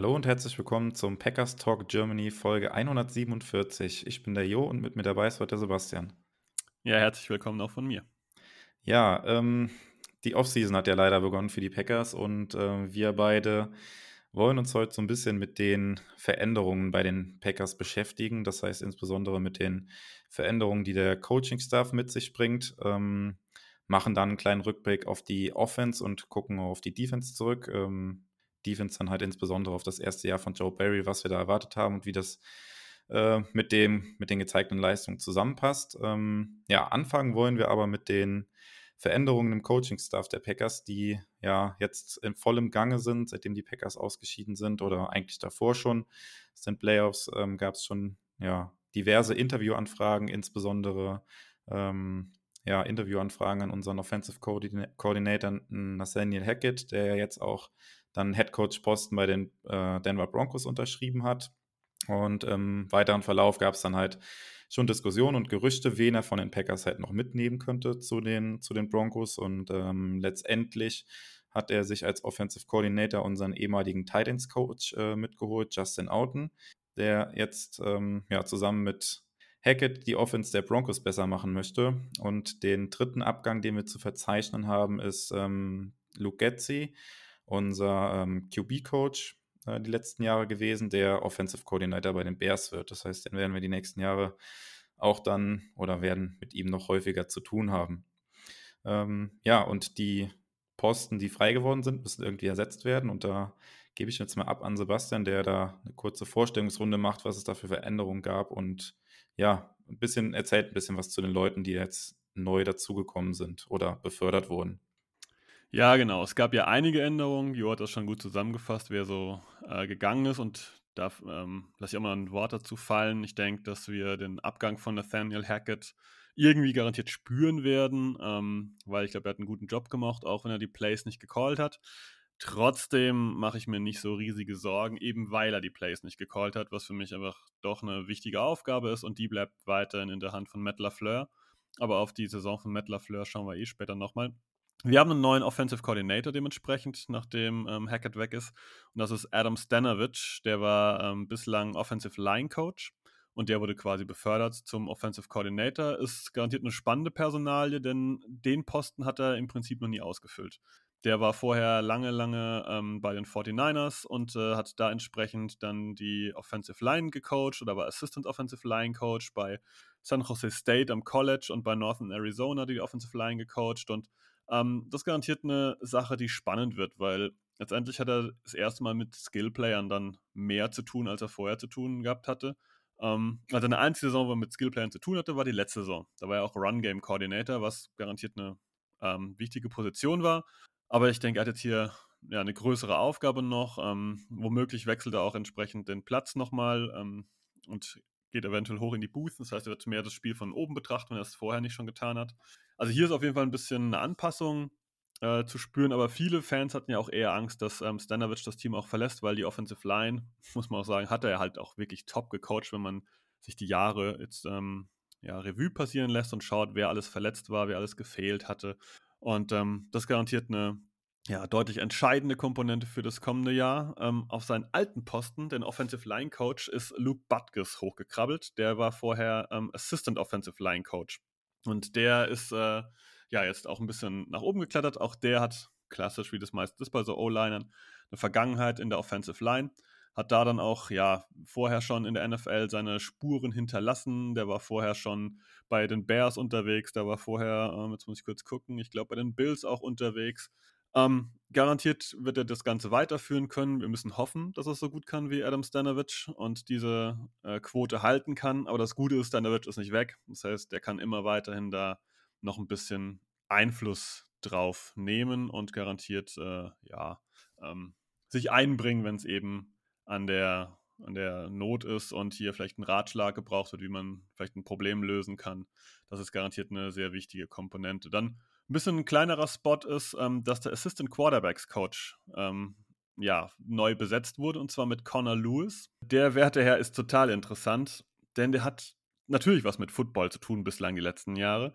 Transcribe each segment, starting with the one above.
Hallo und herzlich willkommen zum Packers Talk Germany Folge 147. Ich bin der Jo und mit mir dabei ist heute der Sebastian. Ja, herzlich willkommen auch von mir. Ja, ähm, die Offseason hat ja leider begonnen für die Packers und äh, wir beide wollen uns heute so ein bisschen mit den Veränderungen bei den Packers beschäftigen. Das heißt insbesondere mit den Veränderungen, die der Coaching-Staff mit sich bringt. Ähm, machen dann einen kleinen Rückblick auf die Offense und gucken auf die Defense zurück. Ähm, Defense dann halt insbesondere auf das erste Jahr von Joe Barry, was wir da erwartet haben und wie das äh, mit, dem, mit den gezeigten Leistungen zusammenpasst. Ähm, ja, anfangen wollen wir aber mit den Veränderungen im Coaching-Staff der Packers, die ja jetzt in vollem Gange sind, seitdem die Packers ausgeschieden sind oder eigentlich davor schon. Es sind Playoffs, ähm, gab es schon ja, diverse Interviewanfragen, insbesondere ähm, ja, Interviewanfragen an unseren Offensive Coordinator Nathaniel Hackett, der ja jetzt auch dann Headcoach-Posten bei den äh, Denver Broncos unterschrieben hat. Und im weiteren Verlauf gab es dann halt schon Diskussionen und Gerüchte, wen er von den Packers halt noch mitnehmen könnte zu den, zu den Broncos. Und ähm, letztendlich hat er sich als Offensive Coordinator unseren ehemaligen Titans Coach äh, mitgeholt, Justin Outen, der jetzt ähm, ja, zusammen mit Hackett die Offense der Broncos besser machen möchte. Und den dritten Abgang, den wir zu verzeichnen haben, ist ähm, Luke Getzi, unser ähm, QB-Coach äh, die letzten Jahre gewesen, der Offensive Coordinator bei den Bears wird. Das heißt, den werden wir die nächsten Jahre auch dann oder werden mit ihm noch häufiger zu tun haben. Ähm, ja, und die Posten, die frei geworden sind, müssen irgendwie ersetzt werden. Und da gebe ich jetzt mal ab an Sebastian, der da eine kurze Vorstellungsrunde macht, was es da für Veränderungen gab und ja, ein bisschen erzählt ein bisschen was zu den Leuten, die jetzt neu dazugekommen sind oder befördert wurden. Ja, genau. Es gab ja einige Änderungen. Jo hat das schon gut zusammengefasst, wer so äh, gegangen ist. Und da ähm, lasse ich auch mal ein Wort dazu fallen. Ich denke, dass wir den Abgang von Nathaniel Hackett irgendwie garantiert spüren werden, ähm, weil ich glaube, er hat einen guten Job gemacht, auch wenn er die Plays nicht gecallt hat. Trotzdem mache ich mir nicht so riesige Sorgen, eben weil er die Plays nicht gecallt hat, was für mich einfach doch eine wichtige Aufgabe ist und die bleibt weiterhin in der Hand von Matt LaFleur. Aber auf die Saison von Matt LaFleur schauen wir eh später nochmal. Wir haben einen neuen Offensive Coordinator dementsprechend, nachdem ähm, Hackett weg ist. Und das ist Adam Stanovich. Der war ähm, bislang Offensive Line Coach und der wurde quasi befördert zum Offensive Coordinator. Ist garantiert eine spannende Personalie, denn den Posten hat er im Prinzip noch nie ausgefüllt. Der war vorher lange, lange ähm, bei den 49ers und äh, hat da entsprechend dann die Offensive Line gecoacht oder war Assistant Offensive Line Coach bei San Jose State am College und bei Northern Arizona die Offensive Line gecoacht und ähm, das garantiert eine Sache, die spannend wird, weil letztendlich hat er das erste Mal mit Skillplayern dann mehr zu tun, als er vorher zu tun gehabt hatte. Ähm, also eine einzige Saison, wo er mit Skillplayern zu tun hatte, war die letzte Saison. Da war er auch Run-Game-Coordinator, was garantiert eine ähm, wichtige Position war. Aber ich denke, er hat jetzt hier ja, eine größere Aufgabe noch. Ähm, womöglich wechselt er auch entsprechend den Platz nochmal ähm, und geht eventuell hoch in die Booth. Das heißt, er wird mehr das Spiel von oben betrachten, wenn er es vorher nicht schon getan hat. Also hier ist auf jeden Fall ein bisschen eine Anpassung äh, zu spüren, aber viele Fans hatten ja auch eher Angst, dass ähm, Stanovic das Team auch verlässt, weil die Offensive Line, muss man auch sagen, hat er halt auch wirklich top gecoacht, wenn man sich die Jahre jetzt ähm, ja, Revue passieren lässt und schaut, wer alles verletzt war, wer alles gefehlt hatte. Und ähm, das garantiert eine ja, deutlich entscheidende Komponente für das kommende Jahr. Ähm, auf seinen alten Posten, den Offensive Line Coach, ist Luke Butkus hochgekrabbelt. Der war vorher ähm, Assistant Offensive Line Coach. Und der ist äh, ja jetzt auch ein bisschen nach oben geklettert. Auch der hat klassisch, wie das meist ist bei so O-Linern, eine Vergangenheit in der Offensive Line. Hat da dann auch, ja, vorher schon in der NFL seine Spuren hinterlassen. Der war vorher schon bei den Bears unterwegs. Der war vorher, ähm, jetzt muss ich kurz gucken, ich glaube bei den Bills auch unterwegs. Ähm, garantiert wird er das Ganze weiterführen können. Wir müssen hoffen, dass er es so gut kann wie Adam Stanovich und diese äh, Quote halten kann. Aber das Gute ist, Stanovich ist nicht weg. Das heißt, er kann immer weiterhin da noch ein bisschen Einfluss drauf nehmen und garantiert äh, ja, ähm, sich einbringen, wenn es eben an der an der Not ist und hier vielleicht ein Ratschlag gebraucht wird, wie man vielleicht ein Problem lösen kann. Das ist garantiert eine sehr wichtige Komponente. Dann ein bisschen ein kleinerer Spot ist, ähm, dass der Assistant Quarterbacks Coach ähm, ja, neu besetzt wurde und zwar mit Connor Lewis. Der Werteherr ist total interessant, denn der hat natürlich was mit Football zu tun bislang die letzten Jahre.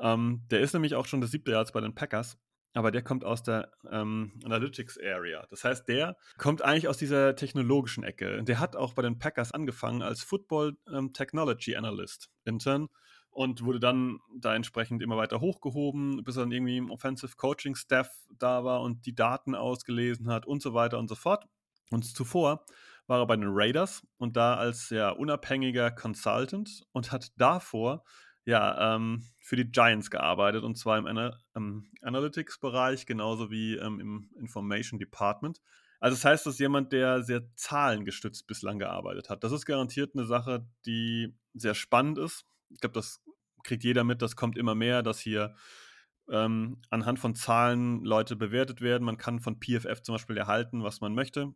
Ähm, der ist nämlich auch schon das siebte Jahr bei den Packers aber der kommt aus der ähm, Analytics Area. Das heißt, der kommt eigentlich aus dieser technologischen Ecke. Der hat auch bei den Packers angefangen als Football ähm, Technology Analyst intern und wurde dann da entsprechend immer weiter hochgehoben, bis er dann irgendwie im Offensive Coaching Staff da war und die Daten ausgelesen hat und so weiter und so fort. Und zuvor war er bei den Raiders und da als ja unabhängiger Consultant und hat davor ja, ähm, für die Giants gearbeitet und zwar im, Ana im Analytics-Bereich genauso wie ähm, im Information Department. Also das heißt, dass jemand, der sehr zahlengestützt bislang gearbeitet hat. Das ist garantiert eine Sache, die sehr spannend ist. Ich glaube, das kriegt jeder mit, das kommt immer mehr, dass hier ähm, anhand von Zahlen Leute bewertet werden. Man kann von PFF zum Beispiel erhalten, was man möchte.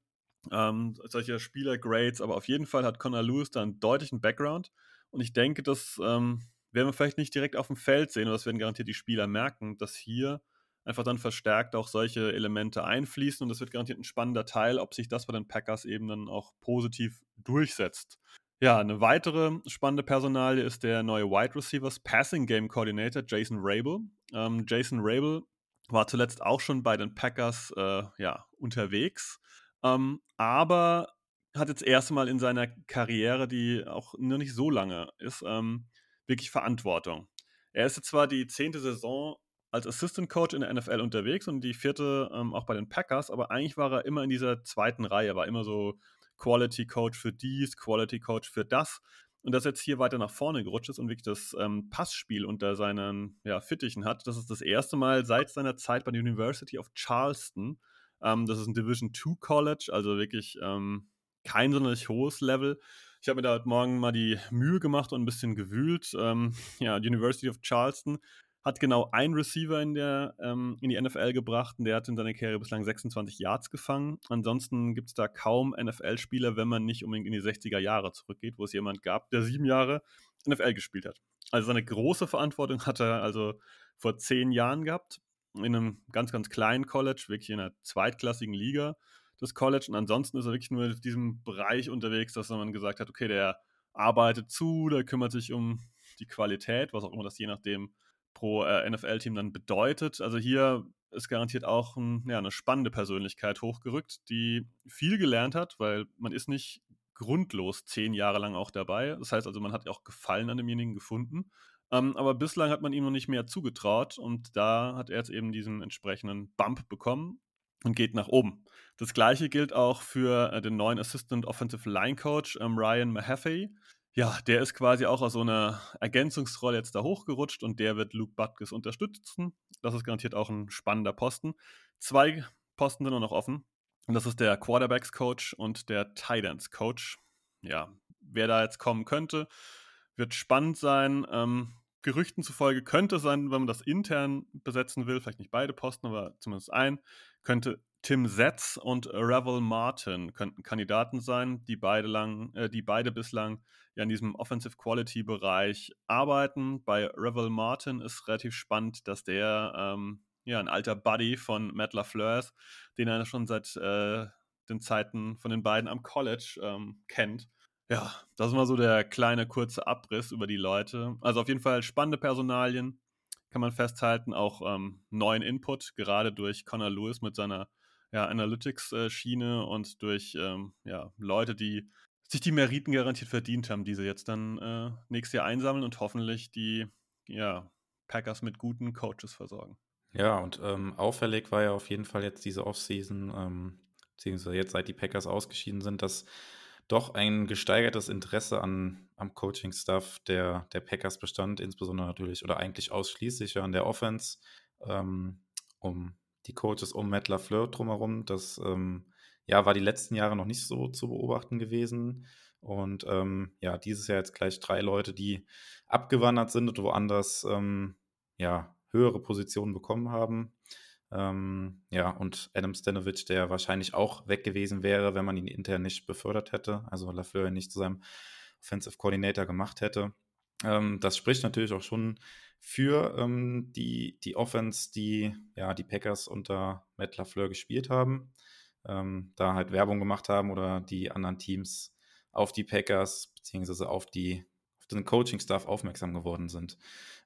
Ähm, solche Spieler-Grades, aber auf jeden Fall hat Connor Lewis da einen deutlichen Background. Und ich denke, dass ähm, werden wir vielleicht nicht direkt auf dem Feld sehen, aber das werden garantiert die Spieler merken, dass hier einfach dann verstärkt auch solche Elemente einfließen und das wird garantiert ein spannender Teil, ob sich das bei den Packers eben dann auch positiv durchsetzt. Ja, eine weitere spannende Personalie ist der neue Wide Receivers Passing Game Coordinator Jason Rabel. Ähm, Jason Rabel war zuletzt auch schon bei den Packers äh, ja, unterwegs, ähm, aber hat jetzt erstmal in seiner Karriere, die auch noch nicht so lange ist, ähm, wirklich Verantwortung. Er ist jetzt zwar die zehnte Saison als Assistant Coach in der NFL unterwegs und die vierte ähm, auch bei den Packers, aber eigentlich war er immer in dieser zweiten Reihe, war immer so Quality Coach für dies, Quality Coach für das. Und dass jetzt hier weiter nach vorne gerutscht ist und wirklich das ähm, Passspiel unter seinen ja, Fittichen hat, das ist das erste Mal seit seiner Zeit bei der University of Charleston. Ähm, das ist ein Division II College, also wirklich ähm, kein sonderlich hohes Level. Ich habe mir da heute Morgen mal die Mühe gemacht und ein bisschen gewühlt. Ähm, ja, University of Charleston hat genau ein Receiver in, der, ähm, in die NFL gebracht und der hat in seiner Karriere bislang 26 Yards gefangen. Ansonsten gibt es da kaum NFL-Spieler, wenn man nicht unbedingt in die 60er Jahre zurückgeht, wo es jemand gab, der sieben Jahre NFL gespielt hat. Also seine große Verantwortung hat er also vor zehn Jahren gehabt, in einem ganz, ganz kleinen College, wirklich in einer zweitklassigen Liga das College. Und ansonsten ist er wirklich nur in diesem Bereich unterwegs, dass man gesagt hat, okay, der arbeitet zu, der kümmert sich um die Qualität, was auch immer das je nachdem pro äh, NFL-Team dann bedeutet. Also hier ist garantiert auch ein, ja, eine spannende Persönlichkeit hochgerückt, die viel gelernt hat, weil man ist nicht grundlos zehn Jahre lang auch dabei. Das heißt also, man hat auch Gefallen an demjenigen gefunden. Ähm, aber bislang hat man ihm noch nicht mehr zugetraut und da hat er jetzt eben diesen entsprechenden Bump bekommen und geht nach oben. Das gleiche gilt auch für äh, den neuen Assistant Offensive Line Coach ähm, Ryan Mahaffey. Ja, der ist quasi auch aus so einer Ergänzungsrolle jetzt da hochgerutscht und der wird Luke Butkus unterstützen. Das ist garantiert auch ein spannender Posten. Zwei Posten sind nur noch offen. Und das ist der Quarterbacks Coach und der Tight Ends Coach. Ja, wer da jetzt kommen könnte, wird spannend sein. Ähm, Gerüchten zufolge könnte es sein, wenn man das intern besetzen will, vielleicht nicht beide Posten, aber zumindest ein, könnte Tim Setz und Revel Martin könnten Kandidaten sein, die beide lang, äh, die beide bislang ja in diesem Offensive Quality Bereich arbeiten. Bei Revel Martin ist relativ spannend, dass der ähm, ja ein alter Buddy von Matt LaFleur ist, den er schon seit äh, den Zeiten von den beiden am College ähm, kennt. Ja, das ist mal so der kleine kurze Abriss über die Leute. Also auf jeden Fall spannende Personalien, kann man festhalten. Auch ähm, neuen Input, gerade durch Connor Lewis mit seiner ja, Analytics-Schiene und durch ähm, ja, Leute, die sich die Meriten garantiert verdient haben, die sie jetzt dann äh, nächstes Jahr einsammeln und hoffentlich die ja, Packers mit guten Coaches versorgen. Ja, und ähm, auffällig war ja auf jeden Fall jetzt diese Offseason, ähm, beziehungsweise jetzt seit die Packers ausgeschieden sind, dass doch ein gesteigertes Interesse an, am Coaching-Stuff der, der Packers bestand, insbesondere natürlich oder eigentlich ausschließlich an der Offense, ähm, um die Coaches um Matt LaFleur drumherum. Das ähm, ja, war die letzten Jahre noch nicht so zu beobachten gewesen. Und ähm, ja, dieses Jahr jetzt gleich drei Leute, die abgewandert sind und woanders ähm, ja, höhere Positionen bekommen haben. Ähm, ja, und Adam Stanovic, der wahrscheinlich auch weg gewesen wäre, wenn man ihn intern nicht befördert hätte, also Lafleur nicht zu seinem Offensive Coordinator gemacht hätte. Ähm, das spricht natürlich auch schon für ähm, die, die Offense, die ja die Packers unter Matt LaFleur gespielt haben, ähm, da halt Werbung gemacht haben oder die anderen Teams auf die Packers beziehungsweise auf die auf den Coaching-Staff aufmerksam geworden sind.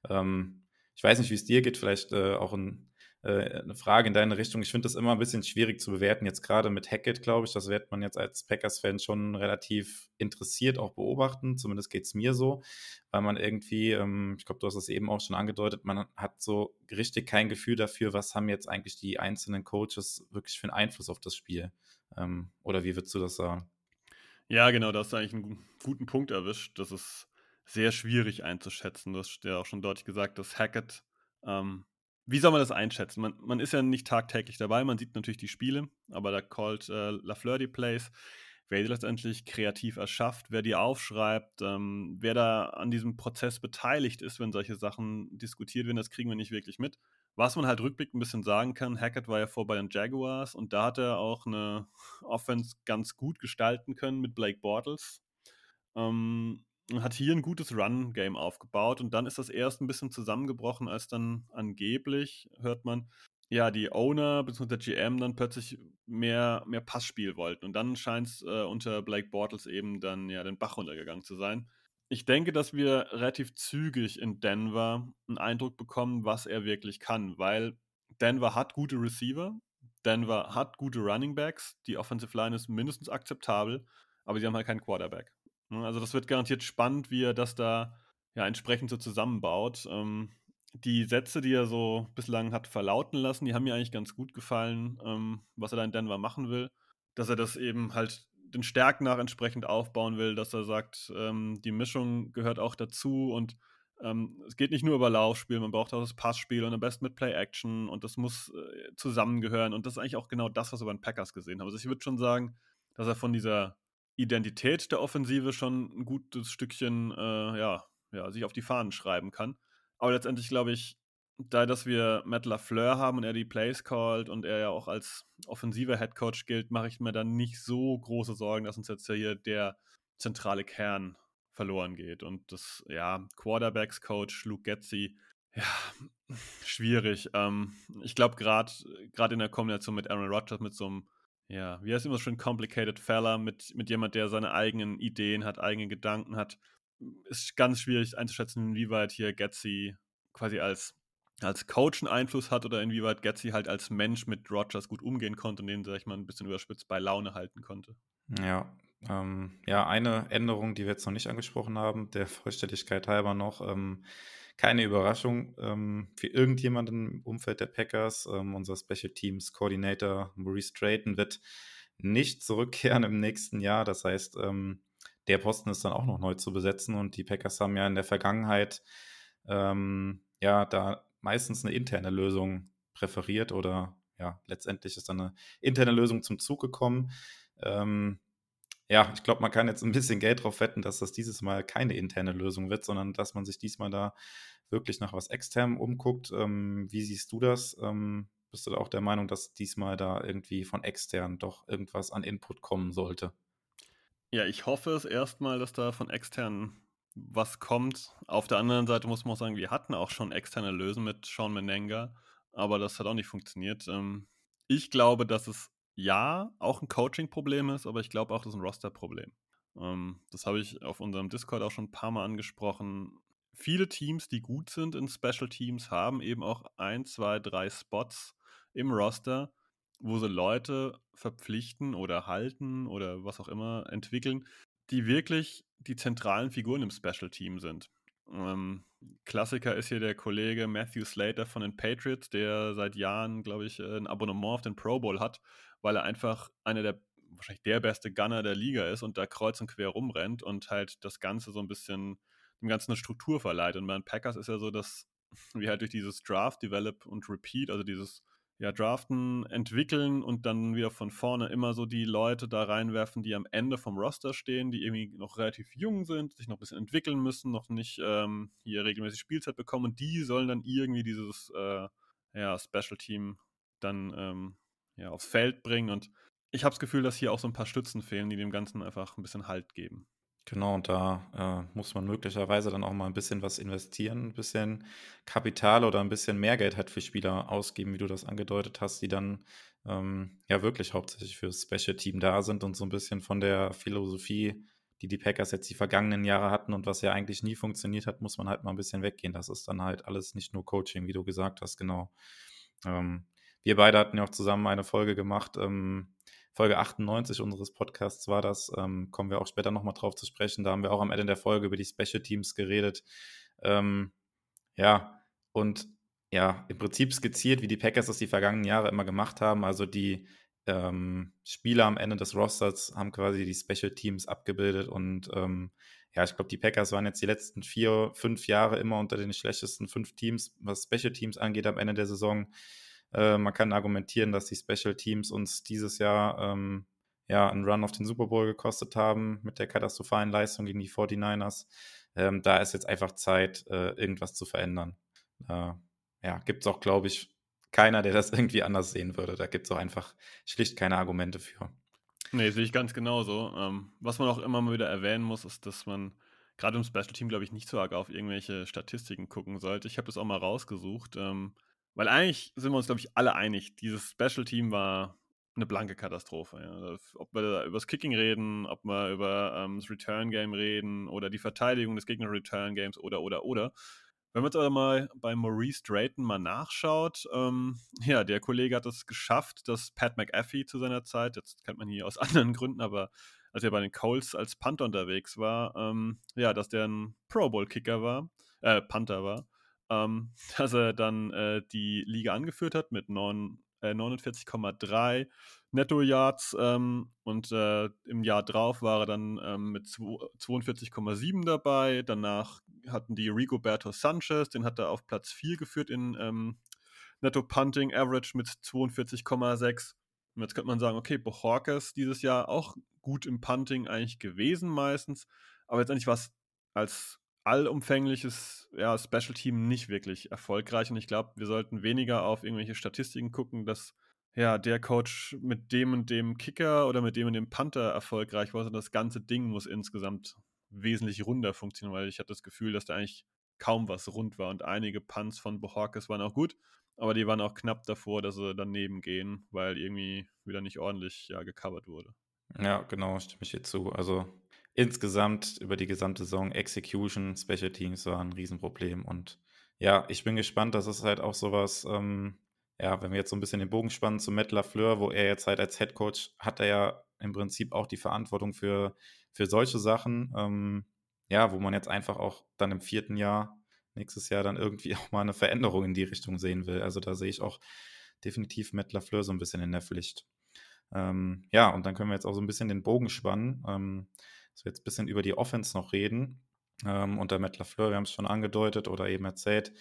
Ähm, ich weiß nicht, wie es dir geht, vielleicht äh, auch äh, eine Frage in deine Richtung. Ich finde das immer ein bisschen schwierig zu bewerten. Jetzt gerade mit Hackett, glaube ich, das wird man jetzt als Packers-Fan schon relativ interessiert auch beobachten. Zumindest geht es mir so, weil man irgendwie, ähm, ich glaube, du hast es eben auch schon angedeutet, man hat so richtig kein Gefühl dafür, was haben jetzt eigentlich die einzelnen Coaches wirklich für einen Einfluss auf das Spiel. Ähm, oder wie würdest du das sagen? Ja, genau, da hast du eigentlich einen guten Punkt erwischt. Das ist sehr schwierig einzuschätzen. Du hast ja auch schon deutlich gesagt, dass Hackett ähm, wie soll man das einschätzen? Man, man, ist ja nicht tagtäglich dabei, man sieht natürlich die Spiele, aber da callt äh, Lafleur die Plays. Wer die letztendlich kreativ erschafft, wer die aufschreibt, ähm, wer da an diesem Prozess beteiligt ist, wenn solche Sachen diskutiert werden, das kriegen wir nicht wirklich mit. Was man halt rückblickend ein bisschen sagen kann, Hackett war ja vor bei den Jaguars und da hat er auch eine Offense ganz gut gestalten können mit Blake Bortles. Ähm, hat hier ein gutes Run-Game aufgebaut und dann ist das erst ein bisschen zusammengebrochen, als dann angeblich, hört man, ja, die Owner bzw. der GM dann plötzlich mehr, mehr Passspiel wollten. Und dann scheint es äh, unter Blake Bortles eben dann ja den Bach runtergegangen zu sein. Ich denke, dass wir relativ zügig in Denver einen Eindruck bekommen, was er wirklich kann, weil Denver hat gute Receiver, Denver hat gute Running Backs, die Offensive Line ist mindestens akzeptabel, aber sie haben halt keinen Quarterback. Ne, also das wird garantiert spannend, wie er das da ja entsprechend so zusammenbaut. Ähm, die Sätze, die er so bislang hat verlauten lassen, die haben mir eigentlich ganz gut gefallen, ähm, was er da in Denver machen will. Dass er das eben halt den Stärken nach entsprechend aufbauen will, dass er sagt, ähm, die Mischung gehört auch dazu und ähm, es geht nicht nur über Laufspiel, man braucht auch das Passspiel und am besten mit Play-Action und das muss äh, zusammengehören und das ist eigentlich auch genau das, was wir bei den Packers gesehen haben. Also ich würde schon sagen, dass er von dieser Identität der Offensive schon ein gutes Stückchen äh, ja, ja, sich auf die Fahnen schreiben kann. Aber letztendlich glaube ich, da dass wir Matt LaFleur haben und er die Plays callt und er ja auch als offensiver Headcoach gilt, mache ich mir dann nicht so große Sorgen, dass uns jetzt hier der zentrale Kern verloren geht. Und das, ja, Quarterbacks-Coach Luke Getzi, ja, schwierig. Ähm, ich glaube, gerade in der Kombination mit Aaron Rodgers, mit so einem ja, wie heißt immer schon complicated fella mit, mit jemand, der seine eigenen Ideen hat, eigene Gedanken hat. Ist ganz schwierig einzuschätzen, inwieweit hier Getzi quasi als, als Coach einen Einfluss hat oder inwieweit Getzi halt als Mensch mit Rogers gut umgehen konnte und den, sag ich mal, ein bisschen überspitzt bei Laune halten konnte. Ja, ähm, ja, eine Änderung, die wir jetzt noch nicht angesprochen haben, der Vollständigkeit halber noch. Ähm, keine Überraschung ähm, für irgendjemanden im Umfeld der Packers. Ähm, unser Special Teams Coordinator Maurice Drayton wird nicht zurückkehren im nächsten Jahr. Das heißt, ähm, der Posten ist dann auch noch neu zu besetzen und die Packers haben ja in der Vergangenheit ähm, ja da meistens eine interne Lösung präferiert oder ja, letztendlich ist dann eine interne Lösung zum Zug gekommen. Ähm, ja, ich glaube, man kann jetzt ein bisschen Geld drauf wetten, dass das dieses Mal keine interne Lösung wird, sondern dass man sich diesmal da wirklich nach was externem umguckt. Ähm, wie siehst du das? Ähm, bist du da auch der Meinung, dass diesmal da irgendwie von extern doch irgendwas an Input kommen sollte? Ja, ich hoffe es erstmal, dass da von extern was kommt. Auf der anderen Seite muss man auch sagen, wir hatten auch schon externe Lösungen mit Sean Menenga, aber das hat auch nicht funktioniert. Ähm, ich glaube, dass es ja auch ein Coaching-Problem ist, aber ich glaube auch, das ist ein Roster-Problem. Ähm, das habe ich auf unserem Discord auch schon ein paar Mal angesprochen. Viele Teams, die gut sind in Special Teams, haben eben auch ein, zwei, drei Spots im Roster, wo sie Leute verpflichten oder halten oder was auch immer entwickeln, die wirklich die zentralen Figuren im Special Team sind. Ähm, Klassiker ist hier der Kollege Matthew Slater von den Patriots, der seit Jahren, glaube ich, ein Abonnement auf den Pro Bowl hat, weil er einfach einer der, wahrscheinlich der beste Gunner der Liga ist und da kreuz und quer rumrennt und halt das Ganze so ein bisschen, dem Ganzen eine Struktur verleiht. Und bei den Packers ist ja so, dass wir halt durch dieses Draft, Develop und Repeat, also dieses ja, draften, entwickeln und dann wieder von vorne immer so die Leute da reinwerfen, die am Ende vom Roster stehen, die irgendwie noch relativ jung sind, sich noch ein bisschen entwickeln müssen, noch nicht ähm, hier regelmäßig Spielzeit bekommen und die sollen dann irgendwie dieses äh, ja, Special Team dann ähm, ja, aufs Feld bringen. Und ich habe das Gefühl, dass hier auch so ein paar Stützen fehlen, die dem Ganzen einfach ein bisschen Halt geben. Genau, und da äh, muss man möglicherweise dann auch mal ein bisschen was investieren, ein bisschen Kapital oder ein bisschen mehr Geld halt für Spieler ausgeben, wie du das angedeutet hast, die dann ähm, ja wirklich hauptsächlich fürs Special Team da sind und so ein bisschen von der Philosophie, die die Packers jetzt die vergangenen Jahre hatten und was ja eigentlich nie funktioniert hat, muss man halt mal ein bisschen weggehen. Das ist dann halt alles nicht nur Coaching, wie du gesagt hast, genau. Ähm, wir beide hatten ja auch zusammen eine Folge gemacht, ähm, Folge 98 unseres Podcasts war das. Ähm, kommen wir auch später nochmal drauf zu sprechen. Da haben wir auch am Ende der Folge über die Special Teams geredet. Ähm, ja, und ja, im Prinzip skizziert, wie die Packers das die vergangenen Jahre immer gemacht haben. Also die ähm, Spieler am Ende des Rosters haben quasi die Special Teams abgebildet und ähm, ja, ich glaube, die Packers waren jetzt die letzten vier, fünf Jahre immer unter den schlechtesten fünf Teams, was Special Teams angeht am Ende der Saison. Äh, man kann argumentieren, dass die Special Teams uns dieses Jahr ähm, ja, einen Run auf den Super Bowl gekostet haben mit der katastrophalen Leistung gegen die 49ers. Ähm, da ist jetzt einfach Zeit, äh, irgendwas zu verändern. Äh, ja, gibt es auch, glaube ich, keiner, der das irgendwie anders sehen würde. Da gibt es auch einfach schlicht keine Argumente für. Nee, sehe ich ganz genauso. Ähm, was man auch immer mal wieder erwähnen muss, ist, dass man gerade im Special Team, glaube ich, nicht so arg auf irgendwelche Statistiken gucken sollte. Ich habe das auch mal rausgesucht. Ähm, weil eigentlich sind wir uns, glaube ich, alle einig, dieses Special Team war eine blanke Katastrophe. Ja. Ob wir da über das Kicking reden, ob wir über ähm, das Return Game reden oder die Verteidigung des Gegner Return Games oder, oder, oder. Wenn man jetzt aber mal bei Maurice Drayton mal nachschaut, ähm, ja, der Kollege hat es geschafft, dass Pat McAfee zu seiner Zeit, jetzt kennt man hier aus anderen Gründen, aber als er bei den Colts als Panther unterwegs war, ähm, ja, dass der ein Pro Bowl Kicker war, äh, Panther war ähm, dass er dann äh, die Liga angeführt hat mit äh, 49,3 Netto-Yards ähm, und äh, im Jahr drauf war er dann ähm, mit 42,7 dabei. Danach hatten die Rigoberto Sanchez, den hat er auf Platz 4 geführt in ähm, Netto-Punting Average mit 42,6. Und jetzt könnte man sagen, okay, Bohorkes dieses Jahr auch gut im Punting eigentlich gewesen meistens, aber letztendlich war es als allumfängliches ja, Special Team nicht wirklich erfolgreich. Und ich glaube, wir sollten weniger auf irgendwelche Statistiken gucken, dass ja, der Coach mit dem und dem Kicker oder mit dem und dem Panther erfolgreich war, sondern das ganze Ding muss insgesamt wesentlich runder funktionieren, weil ich hatte das Gefühl, dass da eigentlich kaum was rund war und einige Punts von Bohorkes waren auch gut, aber die waren auch knapp davor, dass sie daneben gehen, weil irgendwie wieder nicht ordentlich ja, gecovert wurde. Ja, genau, stimme ich dir zu. Also insgesamt über die gesamte Saison Execution, Special Teams war ein Riesenproblem. Und ja, ich bin gespannt, dass es halt auch sowas, ähm, ja, wenn wir jetzt so ein bisschen den Bogen spannen zu Matt LaFleur, wo er jetzt halt als Head Coach hat er ja im Prinzip auch die Verantwortung für, für solche Sachen, ähm, ja, wo man jetzt einfach auch dann im vierten Jahr, nächstes Jahr dann irgendwie auch mal eine Veränderung in die Richtung sehen will. Also da sehe ich auch definitiv Matt LaFleur so ein bisschen in der Pflicht. Ähm, ja, und dann können wir jetzt auch so ein bisschen den Bogen spannen. Ähm, dass wir jetzt ein bisschen über die Offense noch reden. Ähm, unter Matt LaFleur, wir haben es schon angedeutet oder eben erzählt.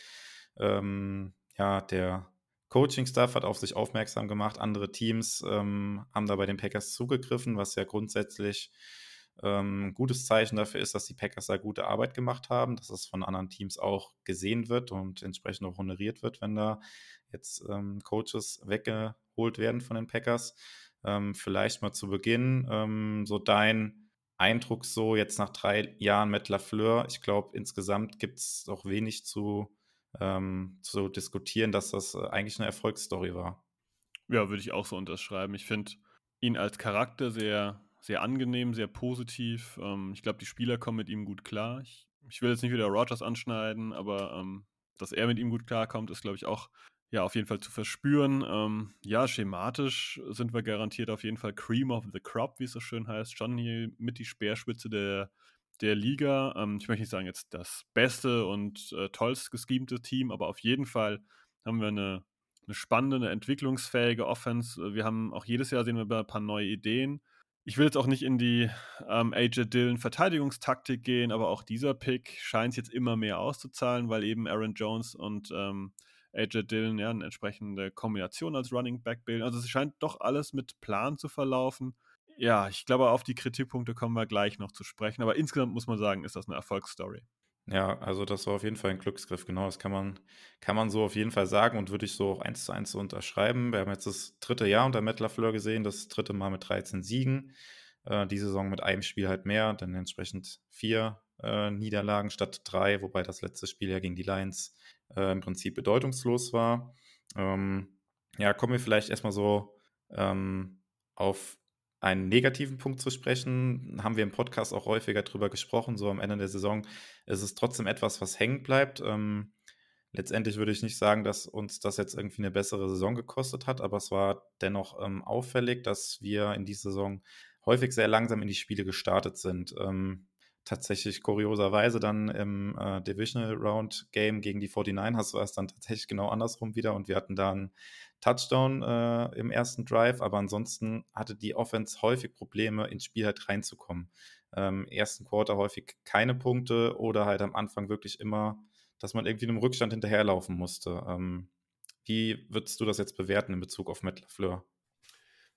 Ähm, ja, der Coaching-Staff hat auf sich aufmerksam gemacht. Andere Teams ähm, haben da bei den Packers zugegriffen, was ja grundsätzlich ähm, ein gutes Zeichen dafür ist, dass die Packers da gute Arbeit gemacht haben, dass es von anderen Teams auch gesehen wird und entsprechend auch honoriert wird, wenn da jetzt ähm, Coaches weggeholt werden von den Packers. Ähm, vielleicht mal zu Beginn ähm, so dein Eindruck so jetzt nach drei Jahren mit Lafleur. Ich glaube, insgesamt gibt es auch wenig zu, ähm, zu diskutieren, dass das äh, eigentlich eine Erfolgsstory war. Ja, würde ich auch so unterschreiben. Ich finde ihn als Charakter sehr, sehr angenehm, sehr positiv. Ähm, ich glaube, die Spieler kommen mit ihm gut klar. Ich, ich will jetzt nicht wieder Rogers anschneiden, aber ähm, dass er mit ihm gut klarkommt, ist, glaube ich, auch ja, auf jeden Fall zu verspüren. Ähm, ja, schematisch sind wir garantiert auf jeden Fall Cream of the Crop, wie es so schön heißt. Schon hier mit die Speerspitze der, der Liga. Ähm, ich möchte nicht sagen, jetzt das beste und äh, tollst geschemte Team, aber auf jeden Fall haben wir eine, eine spannende, eine entwicklungsfähige Offense. Wir haben auch jedes Jahr sehen wir ein paar neue Ideen. Ich will jetzt auch nicht in die ähm, AJ Dillon Verteidigungstaktik gehen, aber auch dieser Pick scheint jetzt immer mehr auszuzahlen, weil eben Aaron Jones und ähm, AJ Dillon ja eine entsprechende Kombination als Running Back bilden. Also es scheint doch alles mit Plan zu verlaufen. Ja, ich glaube, auf die Kritikpunkte kommen wir gleich noch zu sprechen, aber insgesamt muss man sagen, ist das eine Erfolgsstory. Ja, also das war auf jeden Fall ein Glücksgriff, genau. Das kann man, kann man so auf jeden Fall sagen und würde ich so auch eins zu eins unterschreiben. Wir haben jetzt das dritte Jahr unter Matt LaFleur gesehen, das dritte Mal mit 13 Siegen. Äh, die Saison mit einem Spiel halt mehr, dann entsprechend vier äh, Niederlagen statt drei, wobei das letzte Spiel ja gegen die Lions äh, im Prinzip bedeutungslos war. Ähm, ja, kommen wir vielleicht erstmal so ähm, auf einen negativen Punkt zu sprechen, haben wir im Podcast auch häufiger drüber gesprochen. So am Ende der Saison ist es trotzdem etwas, was hängen bleibt. Ähm, letztendlich würde ich nicht sagen, dass uns das jetzt irgendwie eine bessere Saison gekostet hat, aber es war dennoch ähm, auffällig, dass wir in dieser Saison häufig sehr langsam in die Spiele gestartet sind. Ähm, tatsächlich kurioserweise dann im äh, Divisional Round Game gegen die 49ers war es dann tatsächlich genau andersrum wieder und wir hatten da einen Touchdown äh, im ersten Drive, aber ansonsten hatte die Offense häufig Probleme, ins Spiel halt reinzukommen. Ähm, ersten Quarter häufig keine Punkte oder halt am Anfang wirklich immer, dass man irgendwie einem Rückstand hinterherlaufen musste. Ähm, wie würdest du das jetzt bewerten in Bezug auf Matt LaFleur?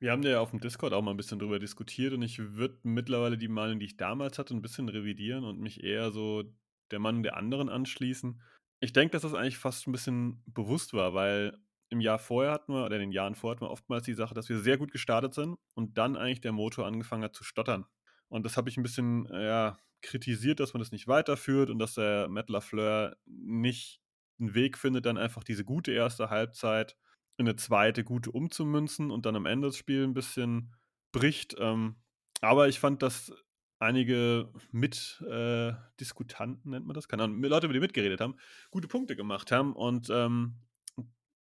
Wir haben ja auf dem Discord auch mal ein bisschen drüber diskutiert und ich würde mittlerweile die Meinung, die ich damals hatte, ein bisschen revidieren und mich eher so der Meinung der anderen anschließen. Ich denke, dass das eigentlich fast ein bisschen bewusst war, weil im Jahr vorher hatten wir, oder in den Jahren vorher hatten wir oftmals die Sache, dass wir sehr gut gestartet sind und dann eigentlich der Motor angefangen hat zu stottern. Und das habe ich ein bisschen ja, kritisiert, dass man das nicht weiterführt und dass der Matt LaFleur nicht einen Weg findet, dann einfach diese gute erste Halbzeit in eine zweite gute umzumünzen und dann am Ende das Spiel ein bisschen bricht. Ähm, aber ich fand, dass einige Mitdiskutanten, äh, nennt man das, keine Ahnung, Leute, die mitgeredet haben, gute Punkte gemacht haben und ähm,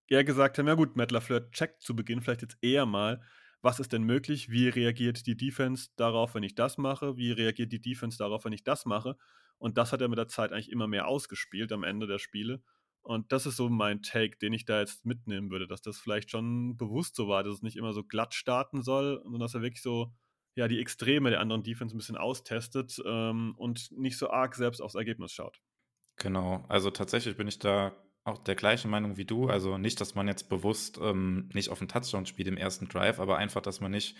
eher gesagt haben, ja gut, Matt LaFleur checkt zu Beginn vielleicht jetzt eher mal, was ist denn möglich, wie reagiert die Defense darauf, wenn ich das mache, wie reagiert die Defense darauf, wenn ich das mache. Und das hat er mit der Zeit eigentlich immer mehr ausgespielt am Ende der Spiele. Und das ist so mein Take, den ich da jetzt mitnehmen würde, dass das vielleicht schon bewusst so war, dass es nicht immer so glatt starten soll, sondern dass er wirklich so ja, die Extreme der anderen Defense ein bisschen austestet ähm, und nicht so arg selbst aufs Ergebnis schaut. Genau, also tatsächlich bin ich da auch der gleichen Meinung wie du. Also nicht, dass man jetzt bewusst ähm, nicht auf den Touchdown spielt im ersten Drive, aber einfach, dass man nicht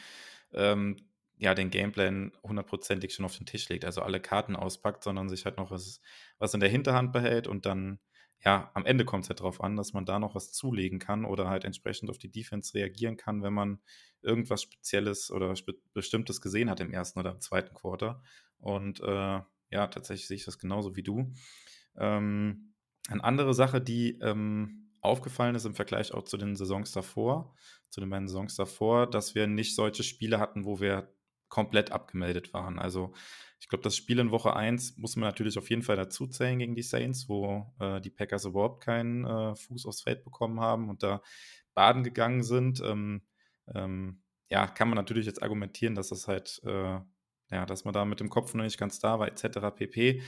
ähm, ja, den Gameplan hundertprozentig schon auf den Tisch legt, also alle Karten auspackt, sondern sich halt noch was, was in der Hinterhand behält und dann, ja, am Ende kommt es halt darauf an, dass man da noch was zulegen kann oder halt entsprechend auf die Defense reagieren kann, wenn man irgendwas Spezielles oder Spe Bestimmtes gesehen hat im ersten oder im zweiten Quarter. Und äh, ja, tatsächlich sehe ich das genauso wie du. Ähm, eine andere Sache, die ähm, aufgefallen ist im Vergleich auch zu den Saisons davor, zu den beiden Saisons davor, dass wir nicht solche Spiele hatten, wo wir komplett abgemeldet waren. Also ich glaube, das Spiel in Woche 1 muss man natürlich auf jeden Fall dazu zählen gegen die Saints, wo äh, die Packers überhaupt keinen äh, Fuß aufs Feld bekommen haben und da baden gegangen sind. Ähm, ähm, ja, kann man natürlich jetzt argumentieren, dass das halt äh, ja, dass man da mit dem Kopf noch nicht ganz da war, etc. pp.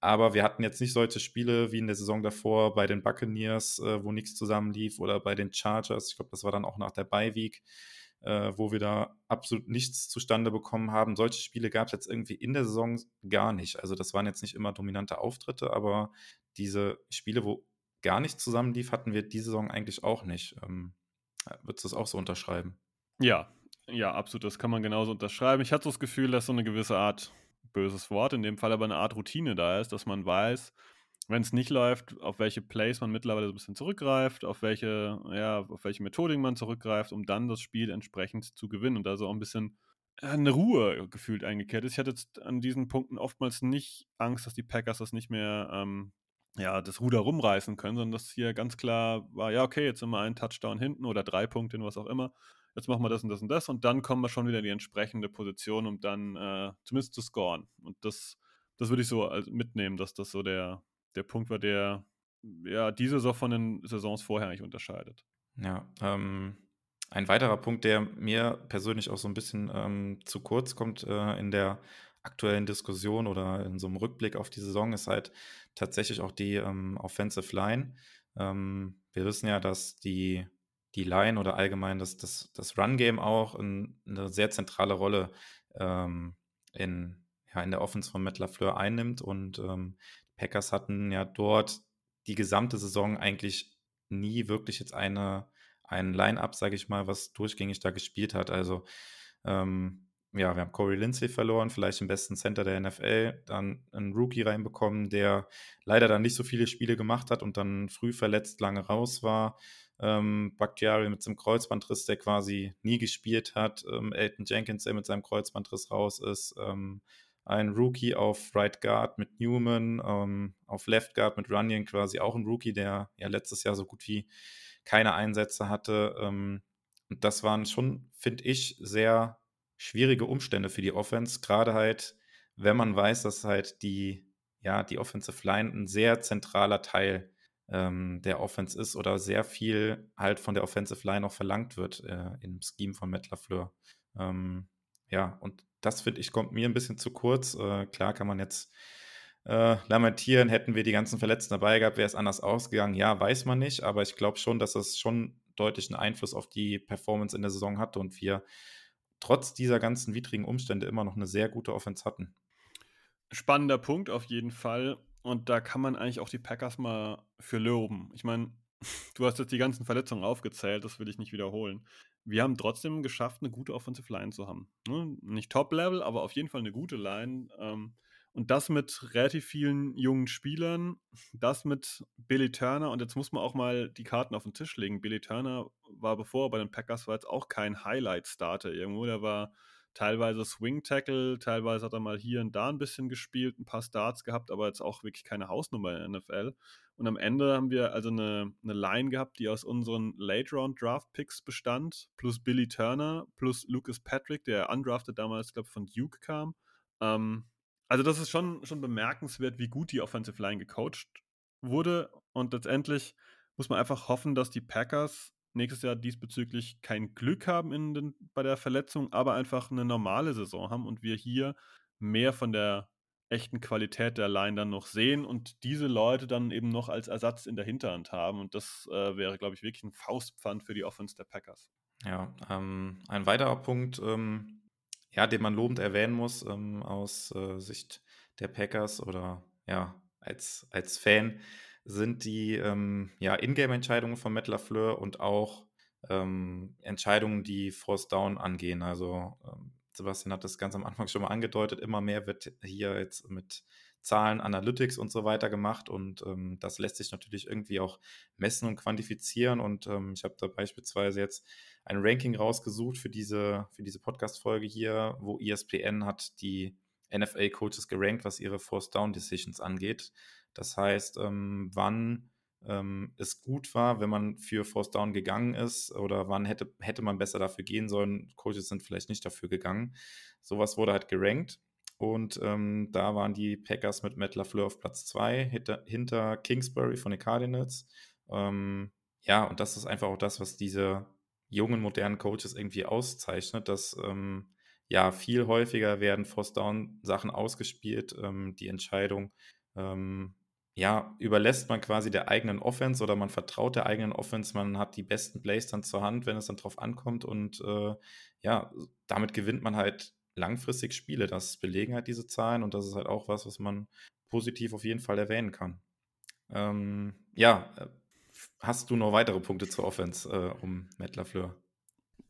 Aber wir hatten jetzt nicht solche Spiele wie in der Saison davor bei den Buccaneers, äh, wo nichts zusammenlief, oder bei den Chargers. Ich glaube, das war dann auch nach der Bye-Week, äh, wo wir da absolut nichts zustande bekommen haben. Solche Spiele gab es jetzt irgendwie in der Saison gar nicht. Also, das waren jetzt nicht immer dominante Auftritte, aber diese Spiele, wo gar nichts zusammenlief, hatten wir diese Saison eigentlich auch nicht. Ähm, würdest du das auch so unterschreiben? Ja, ja, absolut. Das kann man genauso unterschreiben. Ich hatte so das Gefühl, dass so eine gewisse Art, böses Wort, in dem Fall aber eine Art Routine da ist, dass man weiß, wenn es nicht läuft, auf welche Plays man mittlerweile so ein bisschen zurückgreift, auf welche, ja, auf welche Methodik man zurückgreift, um dann das Spiel entsprechend zu gewinnen und also auch ein bisschen eine Ruhe gefühlt eingekehrt ist. Ich hatte jetzt an diesen Punkten oftmals nicht Angst, dass die Packers das nicht mehr, ähm, ja, das Ruder rumreißen können, sondern dass hier ganz klar war, ja, okay, jetzt sind wir einen Touchdown hinten oder drei Punkte, was auch immer jetzt machen wir das und das und das und dann kommen wir schon wieder in die entsprechende Position, um dann äh, zumindest zu scoren. Und das, das würde ich so mitnehmen, dass das so der, der Punkt war, der ja diese Saison von den Saisons vorher eigentlich unterscheidet. Ja, ähm, ein weiterer Punkt, der mir persönlich auch so ein bisschen ähm, zu kurz kommt äh, in der aktuellen Diskussion oder in so einem Rückblick auf die Saison, ist halt tatsächlich auch die ähm, Offensive Line. Ähm, wir wissen ja, dass die die Line oder allgemein das, das, das Run-Game auch in, eine sehr zentrale Rolle ähm, in, ja, in der Offense von Matt LaFleur einnimmt. Und ähm, Packers hatten ja dort die gesamte Saison eigentlich nie wirklich jetzt eine, ein Line-Up, sage ich mal, was durchgängig da gespielt hat. Also ähm, ja, wir haben Corey Lindsay verloren, vielleicht den besten Center der NFL, dann einen Rookie reinbekommen, der leider dann nicht so viele Spiele gemacht hat und dann früh verletzt lange raus war. Ähm, Bakhtiari mit seinem Kreuzbandriss, der quasi nie gespielt hat. Ähm, Elton Jenkins, der mit seinem Kreuzbandriss raus ist. Ähm, ein Rookie auf Right Guard mit Newman, ähm, auf Left Guard mit Runyon quasi auch ein Rookie, der ja letztes Jahr so gut wie keine Einsätze hatte. Ähm, und das waren schon, finde ich, sehr schwierige Umstände für die Offense, gerade halt, wenn man weiß, dass halt die, ja, die Offensive Line ein sehr zentraler Teil ähm, der Offense ist oder sehr viel halt von der Offensive Line auch verlangt wird äh, im Scheme von Matt LaFleur. Ähm, ja, und das finde ich kommt mir ein bisschen zu kurz. Äh, klar kann man jetzt äh, lamentieren, hätten wir die ganzen Verletzten dabei gehabt, wäre es anders ausgegangen. Ja, weiß man nicht, aber ich glaube schon, dass es schon deutlichen Einfluss auf die Performance in der Saison hatte und wir trotz dieser ganzen widrigen Umstände immer noch eine sehr gute Offense hatten. Spannender Punkt auf jeden Fall. Und da kann man eigentlich auch die Packers mal für loben. Ich meine, du hast jetzt die ganzen Verletzungen aufgezählt, das will ich nicht wiederholen. Wir haben trotzdem geschafft, eine gute Offensive Line zu haben. Ne? Nicht Top-Level, aber auf jeden Fall eine gute Line. Ähm, und das mit relativ vielen jungen Spielern, das mit Billy Turner. Und jetzt muss man auch mal die Karten auf den Tisch legen. Billy Turner war, bevor er bei den Packers war, jetzt auch kein Highlight-Starter irgendwo. Der war teilweise Swing-Tackle, teilweise hat er mal hier und da ein bisschen gespielt, ein paar Starts gehabt, aber jetzt auch wirklich keine Hausnummer in der NFL. Und am Ende haben wir also eine, eine Line gehabt, die aus unseren Late-Round-Draft-Picks bestand, plus Billy Turner, plus Lucas Patrick, der undrafted damals, glaube ich, von Duke kam. Ähm, also das ist schon, schon bemerkenswert, wie gut die Offensive Line gecoacht wurde. Und letztendlich muss man einfach hoffen, dass die Packers nächstes Jahr diesbezüglich kein Glück haben in den, bei der Verletzung, aber einfach eine normale Saison haben und wir hier mehr von der echten Qualität der Line dann noch sehen und diese Leute dann eben noch als Ersatz in der Hinterhand haben. Und das äh, wäre, glaube ich, wirklich ein Faustpfand für die Offense der Packers. Ja, ähm, ein weiterer Punkt, ähm, ja, den man lobend erwähnen muss ähm, aus äh, Sicht der Packers oder ja, als, als Fan, sind die ähm, ja, Ingame-Entscheidungen von Matt LaFleur und auch ähm, Entscheidungen, die Force Down angehen. Also ähm, Sebastian hat das ganz am Anfang schon mal angedeutet, immer mehr wird hier jetzt mit Zahlen, Analytics und so weiter gemacht und ähm, das lässt sich natürlich irgendwie auch messen und quantifizieren und ähm, ich habe da beispielsweise jetzt ein Ranking rausgesucht für diese, für diese Podcast-Folge hier, wo ESPN hat die NFL-Coaches gerankt, was ihre Force-Down-Decisions angeht. Das heißt, ähm, wann ähm, es gut war, wenn man für Force Down gegangen ist oder wann hätte, hätte man besser dafür gehen sollen. Coaches sind vielleicht nicht dafür gegangen. Sowas wurde halt gerankt. Und ähm, da waren die Packers mit Matt LaFleur auf Platz 2 hinter, hinter, Kingsbury von den Cardinals. Ähm, ja, und das ist einfach auch das, was diese jungen, modernen Coaches irgendwie auszeichnet, dass ähm, ja viel häufiger werden Force Down Sachen ausgespielt, ähm, die Entscheidung ähm, ja, überlässt man quasi der eigenen Offense oder man vertraut der eigenen Offense, man hat die besten Plays dann zur Hand, wenn es dann drauf ankommt und äh, ja, damit gewinnt man halt langfristig Spiele. Das belegen halt diese Zahlen und das ist halt auch was, was man positiv auf jeden Fall erwähnen kann. Ähm, ja, äh, hast du noch weitere Punkte zur Offense äh, um Matt LaFleur?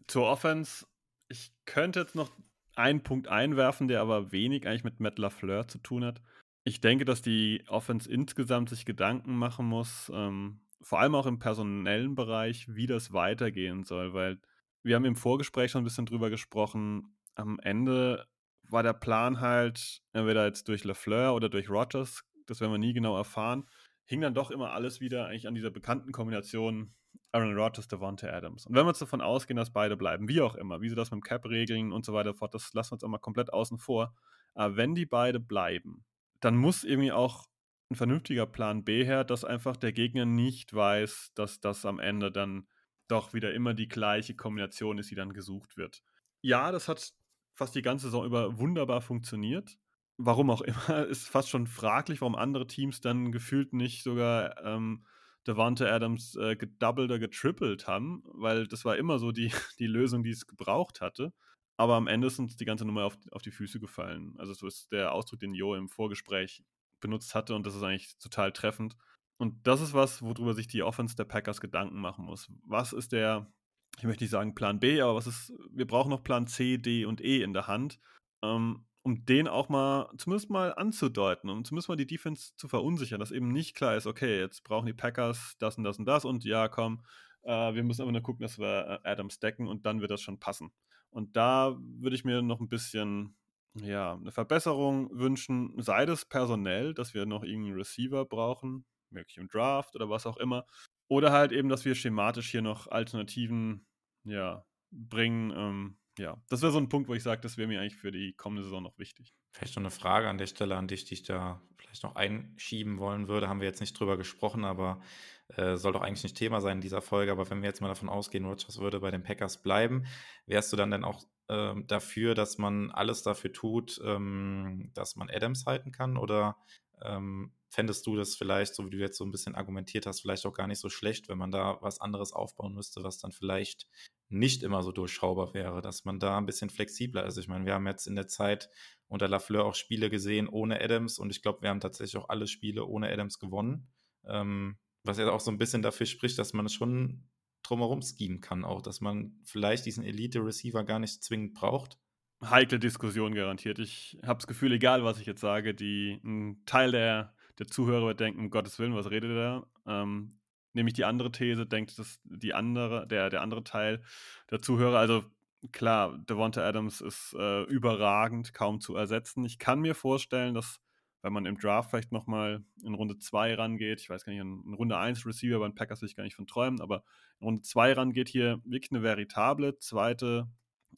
Zur Offense, ich könnte jetzt noch einen Punkt einwerfen, der aber wenig eigentlich mit Matt LaFleur zu tun hat. Ich denke, dass die Offense insgesamt sich Gedanken machen muss, ähm, vor allem auch im personellen Bereich, wie das weitergehen soll, weil wir haben im Vorgespräch schon ein bisschen drüber gesprochen. Am Ende war der Plan halt, entweder jetzt durch LaFleur oder durch Rogers, das werden wir nie genau erfahren, hing dann doch immer alles wieder eigentlich an dieser bekannten Kombination Aaron Rodgers, Devonta Adams. Und wenn wir jetzt davon ausgehen, dass beide bleiben, wie auch immer, wie sie das mit dem Cap regeln und so weiter fort, das lassen wir uns immer komplett außen vor. Aber wenn die beide bleiben, dann muss irgendwie auch ein vernünftiger Plan B her, dass einfach der Gegner nicht weiß, dass das am Ende dann doch wieder immer die gleiche Kombination ist, die dann gesucht wird. Ja, das hat fast die ganze Saison über wunderbar funktioniert. Warum auch immer, ist fast schon fraglich, warum andere Teams dann gefühlt nicht sogar ähm, Devante Adams äh, gedoubled oder getrippelt haben, weil das war immer so die, die Lösung, die es gebraucht hatte. Aber am Ende ist uns die ganze Nummer auf, auf die Füße gefallen. Also so ist der Ausdruck, den Jo im Vorgespräch benutzt hatte und das ist eigentlich total treffend. Und das ist was, worüber sich die Offense der Packers Gedanken machen muss. Was ist der ich möchte nicht sagen Plan B, aber was ist, wir brauchen noch Plan C, D und E in der Hand, ähm, um den auch mal zumindest mal anzudeuten, um zumindest mal die Defense zu verunsichern, dass eben nicht klar ist, okay, jetzt brauchen die Packers das und das und das und ja, komm, äh, wir müssen aber nur gucken, dass wir äh, Adams decken und dann wird das schon passen. Und da würde ich mir noch ein bisschen ja, eine Verbesserung wünschen, sei das personell, dass wir noch irgendeinen Receiver brauchen, möglich im Draft oder was auch immer. Oder halt eben, dass wir schematisch hier noch Alternativen ja, bringen. Ähm, ja, das wäre so ein Punkt, wo ich sage, das wäre mir eigentlich für die kommende Saison noch wichtig. Vielleicht noch eine Frage an der Stelle an dich, die ich da vielleicht noch einschieben wollen würde. Haben wir jetzt nicht drüber gesprochen, aber äh, soll doch eigentlich nicht Thema sein in dieser Folge. Aber wenn wir jetzt mal davon ausgehen, Rogers würde bei den Packers bleiben, wärst du dann denn auch äh, dafür, dass man alles dafür tut, ähm, dass man Adams halten kann? Oder ähm, fändest du das vielleicht, so wie du jetzt so ein bisschen argumentiert hast, vielleicht auch gar nicht so schlecht, wenn man da was anderes aufbauen müsste, was dann vielleicht nicht immer so durchschaubar wäre, dass man da ein bisschen flexibler ist. Ich meine, wir haben jetzt in der Zeit unter Lafleur auch Spiele gesehen ohne Adams und ich glaube, wir haben tatsächlich auch alle Spiele ohne Adams gewonnen. Ähm, was ja auch so ein bisschen dafür spricht, dass man es schon drumherum schemen kann, auch, dass man vielleicht diesen Elite-Receiver gar nicht zwingend braucht. Heikle Diskussion garantiert. Ich habe das Gefühl, egal was ich jetzt sage, die ein Teil der, der Zuhörer wird denken, um Gottes Willen, was redet er da? Ähm, nämlich die andere These, denkt dass die andere, der, der andere Teil der Zuhörer, also klar, Devonta Adams ist äh, überragend, kaum zu ersetzen. Ich kann mir vorstellen, dass wenn man im Draft vielleicht nochmal in Runde 2 rangeht, ich weiß gar nicht, in Runde 1 Receiver bei den Packers will ich gar nicht von träumen, aber in Runde 2 rangeht, hier wirklich eine veritable zweite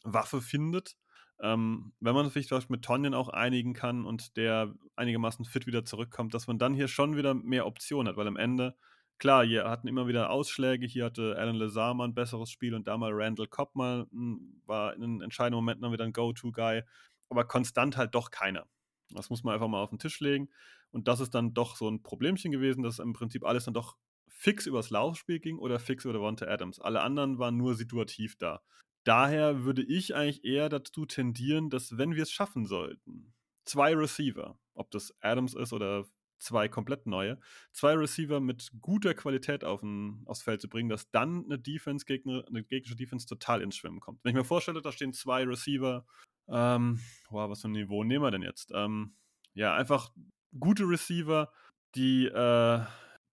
Waffe findet. Ähm, wenn man sich vielleicht mit Tonyan auch einigen kann und der einigermaßen fit wieder zurückkommt, dass man dann hier schon wieder mehr Optionen hat, weil am Ende klar, hier hatten immer wieder Ausschläge. Hier hatte Alan Lazar mal ein besseres Spiel und da mal Randall Cobb mal hm, war in den entscheidenden Momenten dann wieder ein Go-To-Guy. Aber konstant halt doch keiner. Das muss man einfach mal auf den Tisch legen. Und das ist dann doch so ein Problemchen gewesen, dass im Prinzip alles dann doch fix übers Laufspiel ging oder fix über Devonta Adams. Alle anderen waren nur situativ da. Daher würde ich eigentlich eher dazu tendieren, dass wenn wir es schaffen sollten, zwei Receiver, ob das Adams ist oder zwei komplett neue, zwei Receiver mit guter Qualität auf ein, aufs Feld zu bringen, dass dann eine Defense, Gegner, eine gegnerische Defense total ins Schwimmen kommt. Wenn ich mir vorstelle, da stehen zwei Receiver, ähm, wow, was für ein Niveau nehmen wir denn jetzt? Ähm, ja, einfach gute Receiver, die äh,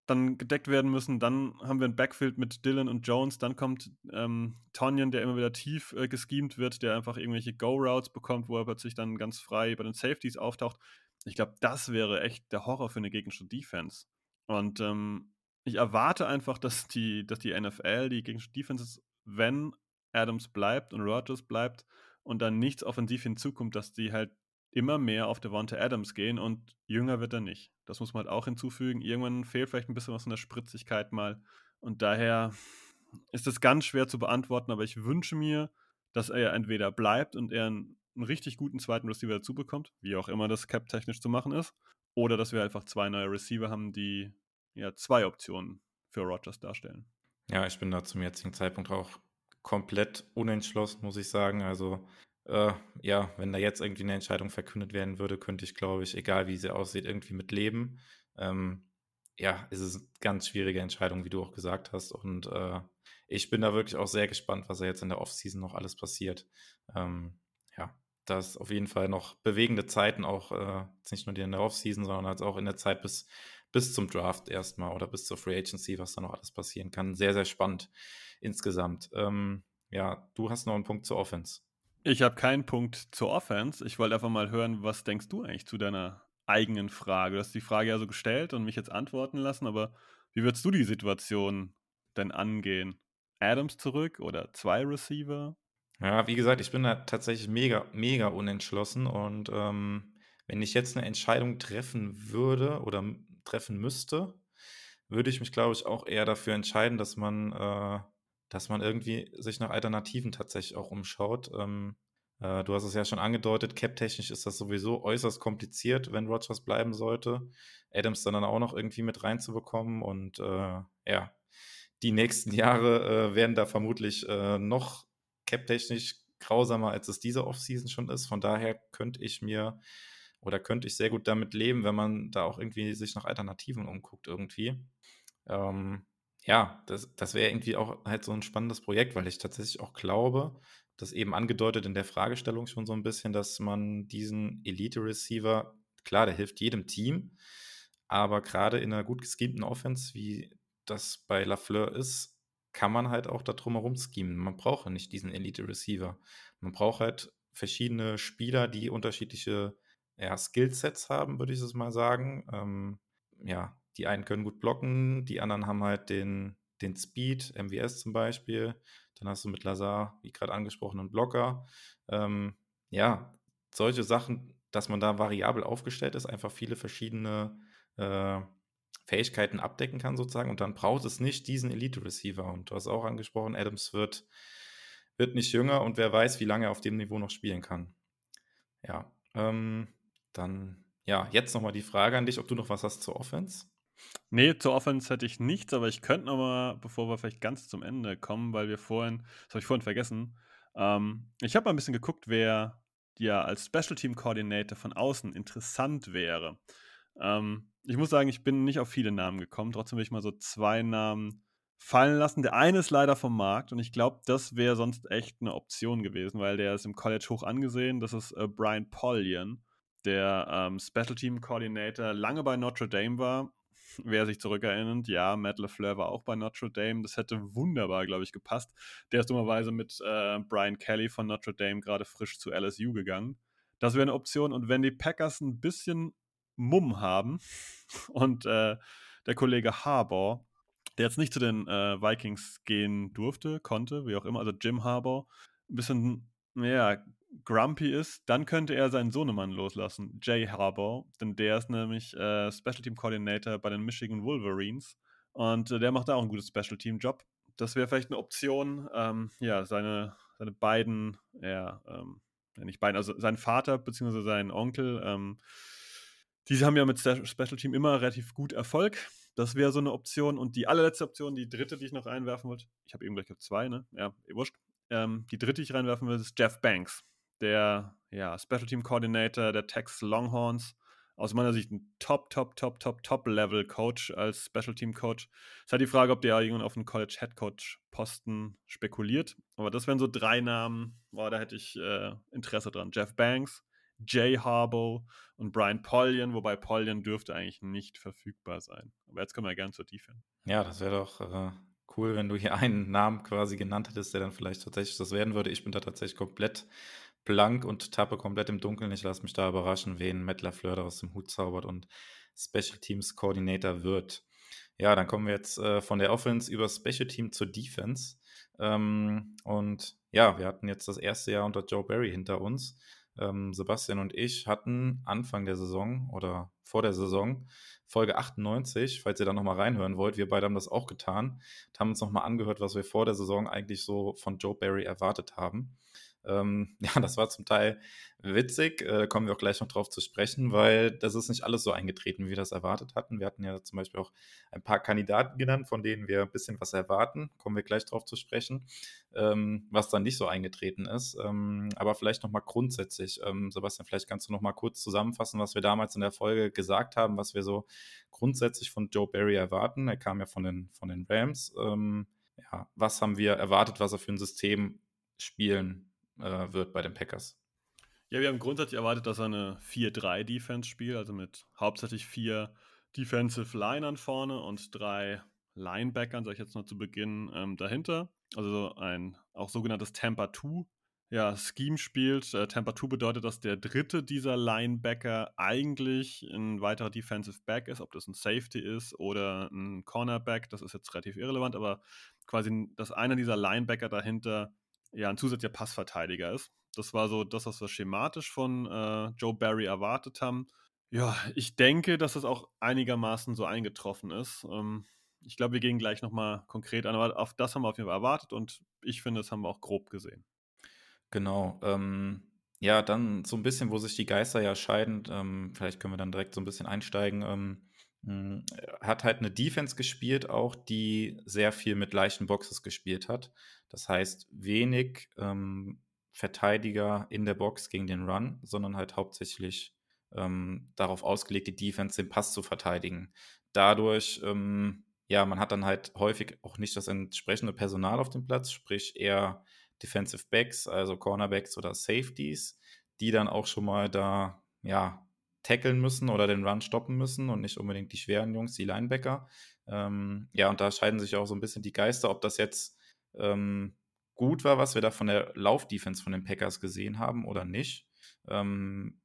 dann gedeckt werden müssen. Dann haben wir ein Backfield mit Dylan und Jones. Dann kommt ähm, Tonyan, der immer wieder tief äh, geschemt wird, der einfach irgendwelche Go-Routes bekommt, wo er plötzlich dann ganz frei bei den Safeties auftaucht. Ich glaube, das wäre echt der Horror für eine gegnerische Defense. Und ähm, ich erwarte einfach, dass die, dass die NFL, die gegnerische Defenses, wenn Adams bleibt und Rogers bleibt und dann nichts offensiv hinzukommt, dass die halt immer mehr auf Devonta Adams gehen und jünger wird er nicht. Das muss man halt auch hinzufügen. Irgendwann fehlt vielleicht ein bisschen was von der Spritzigkeit mal. Und daher ist es ganz schwer zu beantworten, aber ich wünsche mir, dass er entweder bleibt und er einen, einen richtig guten zweiten Receiver dazu bekommt, wie auch immer das cap-technisch zu machen ist, oder dass wir einfach zwei neue Receiver haben, die ja zwei Optionen für Rogers darstellen. Ja, ich bin da zum jetzigen Zeitpunkt auch komplett unentschlossen, muss ich sagen. Also äh, ja, wenn da jetzt irgendwie eine Entscheidung verkündet werden würde, könnte ich, glaube ich, egal wie sie aussieht, irgendwie mit leben. Ähm, ja, es ist eine ganz schwierige Entscheidung, wie du auch gesagt hast. Und äh, ich bin da wirklich auch sehr gespannt, was da jetzt in der Offseason noch alles passiert. Ähm, ja, das auf jeden Fall noch bewegende Zeiten, auch äh, nicht nur in der Offseason, sondern als auch in der Zeit bis, bis zum Draft erstmal oder bis zur Free Agency, was da noch alles passieren kann. Sehr, sehr spannend insgesamt. Ähm, ja, du hast noch einen Punkt zur Offense. Ich habe keinen Punkt zur Offense. Ich wollte einfach mal hören, was denkst du eigentlich zu deiner eigenen Frage? Du hast die Frage ja so gestellt und mich jetzt antworten lassen, aber wie würdest du die Situation denn angehen? Adams zurück oder zwei Receiver? Ja, wie gesagt, ich bin da tatsächlich mega, mega unentschlossen und ähm, wenn ich jetzt eine Entscheidung treffen würde oder treffen müsste, würde ich mich, glaube ich, auch eher dafür entscheiden, dass man, äh, dass man irgendwie sich nach Alternativen tatsächlich auch umschaut. Ähm, äh, du hast es ja schon angedeutet, cap-technisch ist das sowieso äußerst kompliziert, wenn Rogers bleiben sollte. Adams dann, dann auch noch irgendwie mit reinzubekommen und äh, ja, die nächsten Jahre äh, werden da vermutlich äh, noch cap-technisch grausamer, als es diese Offseason schon ist. Von daher könnte ich mir oder könnte ich sehr gut damit leben, wenn man da auch irgendwie sich nach Alternativen umguckt irgendwie. Ähm, ja, das, das wäre irgendwie auch halt so ein spannendes Projekt, weil ich tatsächlich auch glaube, das eben angedeutet in der Fragestellung schon so ein bisschen, dass man diesen Elite-Receiver, klar, der hilft jedem Team, aber gerade in einer gut geschemten Offense, wie das bei Lafleur ist, kann man halt auch da drumherum schemen. Man braucht nicht diesen Elite-Receiver. Man braucht halt verschiedene Spieler, die unterschiedliche ja, Skillsets haben, würde ich es mal sagen. Ähm, ja, die einen können gut blocken, die anderen haben halt den, den Speed, MWS zum Beispiel. Dann hast du mit Lazar, wie gerade angesprochen, einen Blocker. Ähm, ja, solche Sachen, dass man da variabel aufgestellt ist, einfach viele verschiedene äh, Fähigkeiten abdecken kann, sozusagen. Und dann braucht es nicht diesen Elite-Receiver. Und du hast auch angesprochen, Adams wird, wird nicht jünger und wer weiß, wie lange er auf dem Niveau noch spielen kann. Ja, ähm, dann, ja, jetzt nochmal die Frage an dich, ob du noch was hast zur Offense? Nee, zur Offense hätte ich nichts, aber ich könnte noch mal, bevor wir vielleicht ganz zum Ende kommen, weil wir vorhin, das habe ich vorhin vergessen, ähm, ich habe mal ein bisschen geguckt, wer ja als Special Team Coordinator von außen interessant wäre. Ähm, ich muss sagen, ich bin nicht auf viele Namen gekommen. Trotzdem will ich mal so zwei Namen fallen lassen. Der eine ist leider vom Markt und ich glaube, das wäre sonst echt eine Option gewesen, weil der ist im College hoch angesehen. Das ist äh, Brian Polian, der ähm, Special Team Coordinator lange bei Notre Dame war. Wer sich zurückerinnert, ja, Matt LeFleur war auch bei Notre Dame. Das hätte wunderbar, glaube ich, gepasst. Der ist dummerweise mit äh, Brian Kelly von Notre Dame gerade frisch zu LSU gegangen. Das wäre eine Option. Und wenn die Packers ein bisschen Mumm haben und äh, der Kollege Harbour, der jetzt nicht zu den äh, Vikings gehen durfte, konnte, wie auch immer, also Jim Harbour, ein bisschen, ja, grumpy ist, dann könnte er seinen Sohnemann loslassen, Jay Harbour, denn der ist nämlich äh, Special Team Coordinator bei den Michigan Wolverines und äh, der macht da auch einen guten Special Team Job. Das wäre vielleicht eine Option, ähm, ja, seine, seine beiden, ja, ähm, nicht beiden, also sein Vater bzw. sein Onkel, ähm, die haben ja mit Special Team immer relativ gut Erfolg. Das wäre so eine Option. Und die allerletzte Option, die dritte, die ich noch reinwerfen wollte, ich habe eben gleich zwei, ne? Ja, wurscht. Ähm, die dritte, die ich reinwerfen will, ist Jeff Banks, der ja, Special Team Coordinator der Texas Longhorns. Aus meiner Sicht ein Top, Top, Top, Top, Top-Level Coach als Special Team Coach. Es ist halt die Frage, ob der irgendwann auf einen College Head Coach Posten spekuliert. Aber das wären so drei Namen, boah, da hätte ich äh, Interesse dran. Jeff Banks, Jay Harbaugh und Brian Polian, wobei Polian dürfte eigentlich nicht verfügbar sein. Aber jetzt kommen wir gerne zur Defense. Ja, das wäre doch äh, cool, wenn du hier einen Namen quasi genannt hättest, der dann vielleicht tatsächlich das werden würde. Ich bin da tatsächlich komplett blank und tappe komplett im Dunkeln. Ich lasse mich da überraschen, wen Matt LaFleur da aus dem Hut zaubert und Special Teams Coordinator wird. Ja, dann kommen wir jetzt äh, von der Offense über Special Team zur Defense. Ähm, und ja, wir hatten jetzt das erste Jahr unter Joe Barry hinter uns. Ähm, Sebastian und ich hatten Anfang der Saison oder vor der Saison Folge 98, falls ihr da nochmal reinhören wollt. Wir beide haben das auch getan, haben uns nochmal angehört, was wir vor der Saison eigentlich so von Joe Barry erwartet haben. Ähm, ja, das war zum Teil witzig, äh, kommen wir auch gleich noch drauf zu sprechen, weil das ist nicht alles so eingetreten, wie wir das erwartet hatten. Wir hatten ja zum Beispiel auch ein paar Kandidaten genannt, von denen wir ein bisschen was erwarten, kommen wir gleich drauf zu sprechen, ähm, was dann nicht so eingetreten ist. Ähm, aber vielleicht nochmal grundsätzlich, ähm, Sebastian, vielleicht kannst du nochmal kurz zusammenfassen, was wir damals in der Folge gesagt haben, was wir so grundsätzlich von Joe Barry erwarten. Er kam ja von den, von den Rams. Ähm, ja, was haben wir erwartet, was er für ein System spielen äh, wird bei den Packers. Ja, wir haben grundsätzlich erwartet, dass er eine 4-3-Defense spielt, also mit hauptsächlich vier Defensive Linern vorne und drei Linebackern, sage ich jetzt noch zu Beginn, ähm, dahinter. Also ein auch sogenanntes Tampa 2 ja, Scheme spielt. Äh, Tampa 2 bedeutet, dass der dritte dieser Linebacker eigentlich ein weiterer Defensive Back ist, ob das ein Safety ist oder ein Cornerback, das ist jetzt relativ irrelevant, aber quasi, dass einer dieser Linebacker dahinter ja ein zusätzlicher Passverteidiger ist. Das war so das, was wir schematisch von äh, Joe Barry erwartet haben. Ja, ich denke, dass das auch einigermaßen so eingetroffen ist. Ähm, ich glaube, wir gehen gleich nochmal konkret an, aber auf das haben wir auf jeden Fall erwartet und ich finde, das haben wir auch grob gesehen. Genau. Ähm, ja, dann so ein bisschen, wo sich die Geister ja scheiden. Ähm, vielleicht können wir dann direkt so ein bisschen einsteigen. Hm, hat halt eine Defense gespielt, auch die sehr viel mit leichten Boxes gespielt hat. Das heißt, wenig ähm, Verteidiger in der Box gegen den Run, sondern halt hauptsächlich ähm, darauf ausgelegt, die Defense den Pass zu verteidigen. Dadurch ähm, ja, man hat dann halt häufig auch nicht das entsprechende Personal auf dem Platz, sprich eher Defensive Backs, also Cornerbacks oder Safeties, die dann auch schon mal da, ja, tackeln müssen oder den Run stoppen müssen und nicht unbedingt die schweren Jungs, die Linebacker. Ähm, ja, und da scheiden sich auch so ein bisschen die Geister, ob das jetzt ähm, gut war, was wir da von der Laufdefense von den Packers gesehen haben oder nicht. Ähm,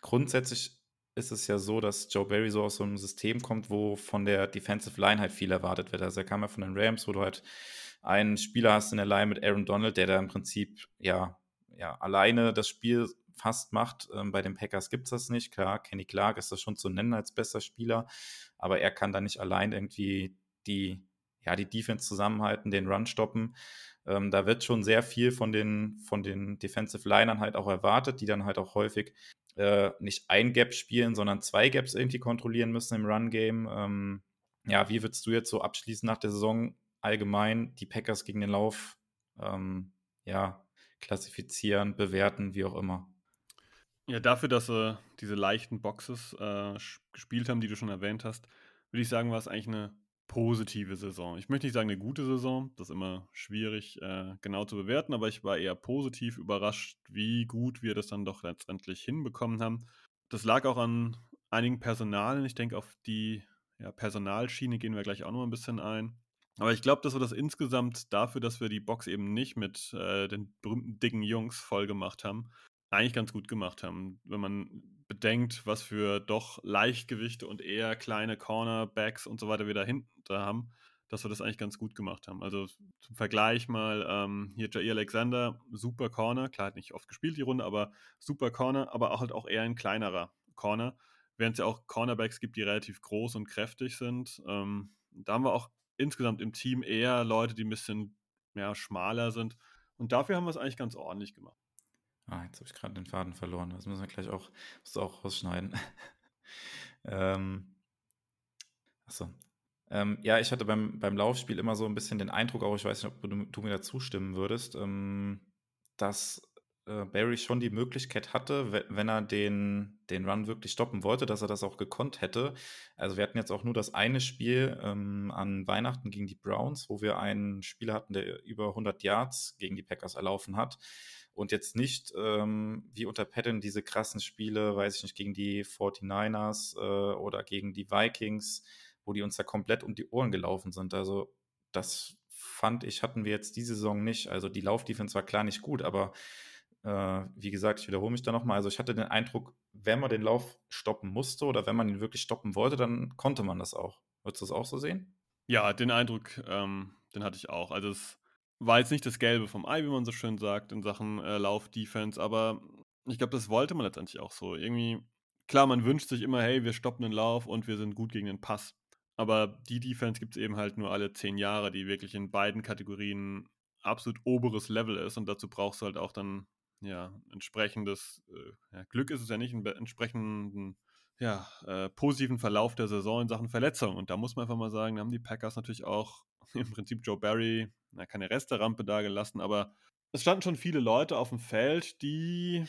grundsätzlich ist es ja so, dass Joe Barry so aus so einem System kommt, wo von der Defensive Line halt viel erwartet wird. Also er kam ja von den Rams, wo du halt einen Spieler hast in der Line mit Aaron Donald, der da im Prinzip ja, ja alleine das Spiel fast macht. Ähm, bei den Packers gibt es das nicht. Klar, Kenny Clark ist das schon zu nennen als bester Spieler, aber er kann da nicht allein irgendwie die, ja, die Defense zusammenhalten, den Run stoppen. Ähm, da wird schon sehr viel von den, von den Defensive Linern halt auch erwartet, die dann halt auch häufig äh, nicht ein Gap spielen, sondern zwei Gaps irgendwie kontrollieren müssen im Run-Game. Ähm, ja, wie würdest du jetzt so abschließen nach der Saison allgemein die Packers gegen den Lauf ähm, ja, klassifizieren, bewerten, wie auch immer? Ja, dafür, dass sie diese leichten Boxes äh, gespielt haben, die du schon erwähnt hast, würde ich sagen, war es eigentlich eine positive Saison. Ich möchte nicht sagen eine gute Saison, das ist immer schwierig äh, genau zu bewerten, aber ich war eher positiv überrascht, wie gut wir das dann doch letztendlich hinbekommen haben. Das lag auch an einigen Personalen. Ich denke, auf die ja, Personalschiene gehen wir gleich auch noch ein bisschen ein. Aber ich glaube, dass wir das insgesamt dafür, dass wir die Box eben nicht mit äh, den berühmten dicken Jungs voll gemacht haben, eigentlich ganz gut gemacht haben. Wenn man bedenkt, was für doch Leichtgewichte und eher kleine Cornerbacks und so weiter wir da hinten da haben, dass wir das eigentlich ganz gut gemacht haben. Also zum Vergleich mal ähm, hier Jair Alexander, super Corner, klar hat nicht oft gespielt die Runde, aber super Corner, aber auch halt auch eher ein kleinerer Corner, während es ja auch Cornerbacks gibt, die relativ groß und kräftig sind. Ähm, da haben wir auch insgesamt im Team eher Leute, die ein bisschen ja, schmaler sind. Und dafür haben wir es eigentlich ganz ordentlich gemacht. Ah, jetzt habe ich gerade den Faden verloren. Das müssen wir gleich auch, musst auch rausschneiden. ähm, achso. Ähm, ja, ich hatte beim, beim Laufspiel immer so ein bisschen den Eindruck, auch ich weiß nicht, ob du, du mir da zustimmen würdest, ähm, dass äh, Barry schon die Möglichkeit hatte, wenn er den, den Run wirklich stoppen wollte, dass er das auch gekonnt hätte. Also wir hatten jetzt auch nur das eine Spiel ähm, an Weihnachten gegen die Browns, wo wir einen Spieler hatten, der über 100 Yards gegen die Packers erlaufen hat und jetzt nicht ähm, wie unter Patton diese krassen Spiele, weiß ich nicht, gegen die 49ers äh, oder gegen die Vikings, wo die uns da komplett um die Ohren gelaufen sind. Also das fand ich, hatten wir jetzt diese Saison nicht. Also die Laufdefense war klar nicht gut, aber äh, wie gesagt, ich wiederhole mich da nochmal. Also ich hatte den Eindruck, wenn man den Lauf stoppen musste oder wenn man ihn wirklich stoppen wollte, dann konnte man das auch. Würdest du das auch so sehen? Ja, den Eindruck, ähm, den hatte ich auch. Also es war jetzt nicht das Gelbe vom Ei, wie man so schön sagt, in Sachen äh, Lauf-Defense, aber ich glaube, das wollte man letztendlich auch so. Irgendwie, klar, man wünscht sich immer, hey, wir stoppen den Lauf und wir sind gut gegen den Pass. Aber die Defense gibt es eben halt nur alle zehn Jahre, die wirklich in beiden Kategorien absolut oberes Level ist und dazu brauchst du halt auch dann ja entsprechendes äh, ja, Glück ist es ja nicht, einen entsprechenden ja, äh, positiven Verlauf der Saison in Sachen Verletzung. Und da muss man einfach mal sagen, da haben die Packers natürlich auch im Prinzip Joe Barry na, keine Resterampe da gelassen, aber es standen schon viele Leute auf dem Feld, die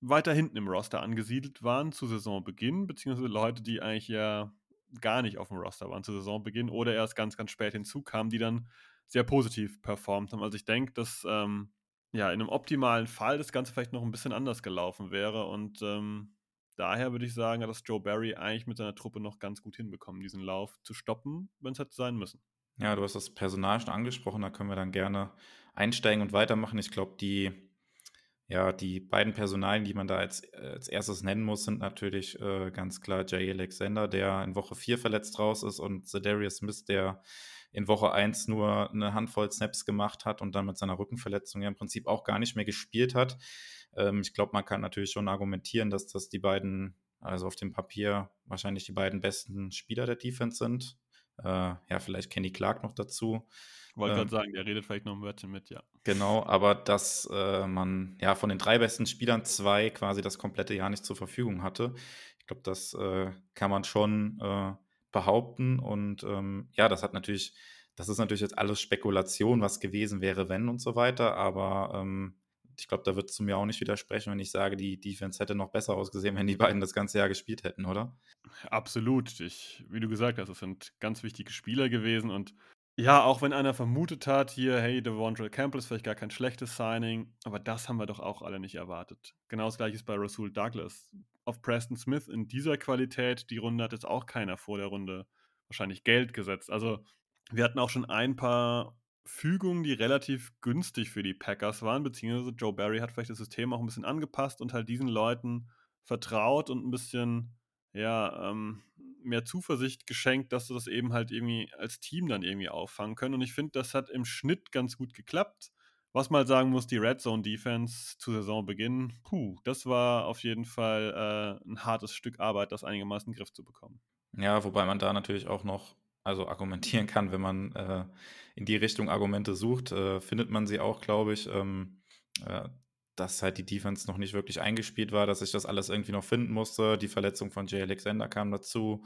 weiter hinten im Roster angesiedelt waren zu Saisonbeginn, beziehungsweise Leute, die eigentlich ja gar nicht auf dem Roster waren zu Saisonbeginn oder erst ganz, ganz spät hinzukamen, die dann sehr positiv performt haben. Also ich denke, dass ähm, ja in einem optimalen Fall das Ganze vielleicht noch ein bisschen anders gelaufen wäre und ähm, daher würde ich sagen, dass Joe Barry eigentlich mit seiner Truppe noch ganz gut hinbekommen, diesen Lauf zu stoppen, wenn es hätte sein müssen. Ja, du hast das Personal schon angesprochen, da können wir dann gerne einsteigen und weitermachen. Ich glaube, die, ja, die beiden Personalien, die man da als, als erstes nennen muss, sind natürlich äh, ganz klar Jay Alexander, der in Woche 4 verletzt raus ist, und Zedarius Smith, der in Woche 1 nur eine Handvoll Snaps gemacht hat und dann mit seiner Rückenverletzung ja im Prinzip auch gar nicht mehr gespielt hat. Ähm, ich glaube, man kann natürlich schon argumentieren, dass das die beiden, also auf dem Papier wahrscheinlich die beiden besten Spieler der Defense sind. Äh, ja, vielleicht Kenny Clark noch dazu. Wollte ähm, gerade sagen, der redet vielleicht noch ein Wörtchen mit, ja. Genau, aber dass äh, man ja von den drei besten Spielern zwei quasi das komplette Jahr nicht zur Verfügung hatte. Ich glaube, das äh, kann man schon äh, behaupten. Und ähm, ja, das hat natürlich, das ist natürlich jetzt alles Spekulation, was gewesen wäre, wenn und so weiter. Aber ähm, ich glaube, da würdest du mir auch nicht widersprechen, wenn ich sage, die Defense hätte noch besser ausgesehen, wenn die beiden das ganze Jahr gespielt hätten, oder? Absolut. Ich, wie du gesagt hast, es sind ganz wichtige Spieler gewesen und ja, auch wenn einer vermutet hat, hier, hey, Devondre Campbell ist vielleicht gar kein schlechtes Signing, aber das haben wir doch auch alle nicht erwartet. Genau das gleiche ist bei Rasul Douglas. Auf Preston Smith in dieser Qualität, die Runde hat jetzt auch keiner vor der Runde wahrscheinlich Geld gesetzt. Also wir hatten auch schon ein paar Fügungen, die relativ günstig für die Packers waren, beziehungsweise Joe Barry hat vielleicht das System auch ein bisschen angepasst und halt diesen Leuten vertraut und ein bisschen, ja, ähm, mehr Zuversicht geschenkt, dass sie das eben halt irgendwie als Team dann irgendwie auffangen können. Und ich finde, das hat im Schnitt ganz gut geklappt. Was man halt sagen muss, die Red Zone Defense zu Saisonbeginn, puh, das war auf jeden Fall äh, ein hartes Stück Arbeit, das einigermaßen in den Griff zu bekommen. Ja, wobei man da natürlich auch noch also argumentieren kann, wenn man äh, in die Richtung Argumente sucht, äh, findet man sie auch, glaube ich. Ähm, äh, dass halt die Defense noch nicht wirklich eingespielt war, dass ich das alles irgendwie noch finden musste. Die Verletzung von Jay Alexander kam dazu.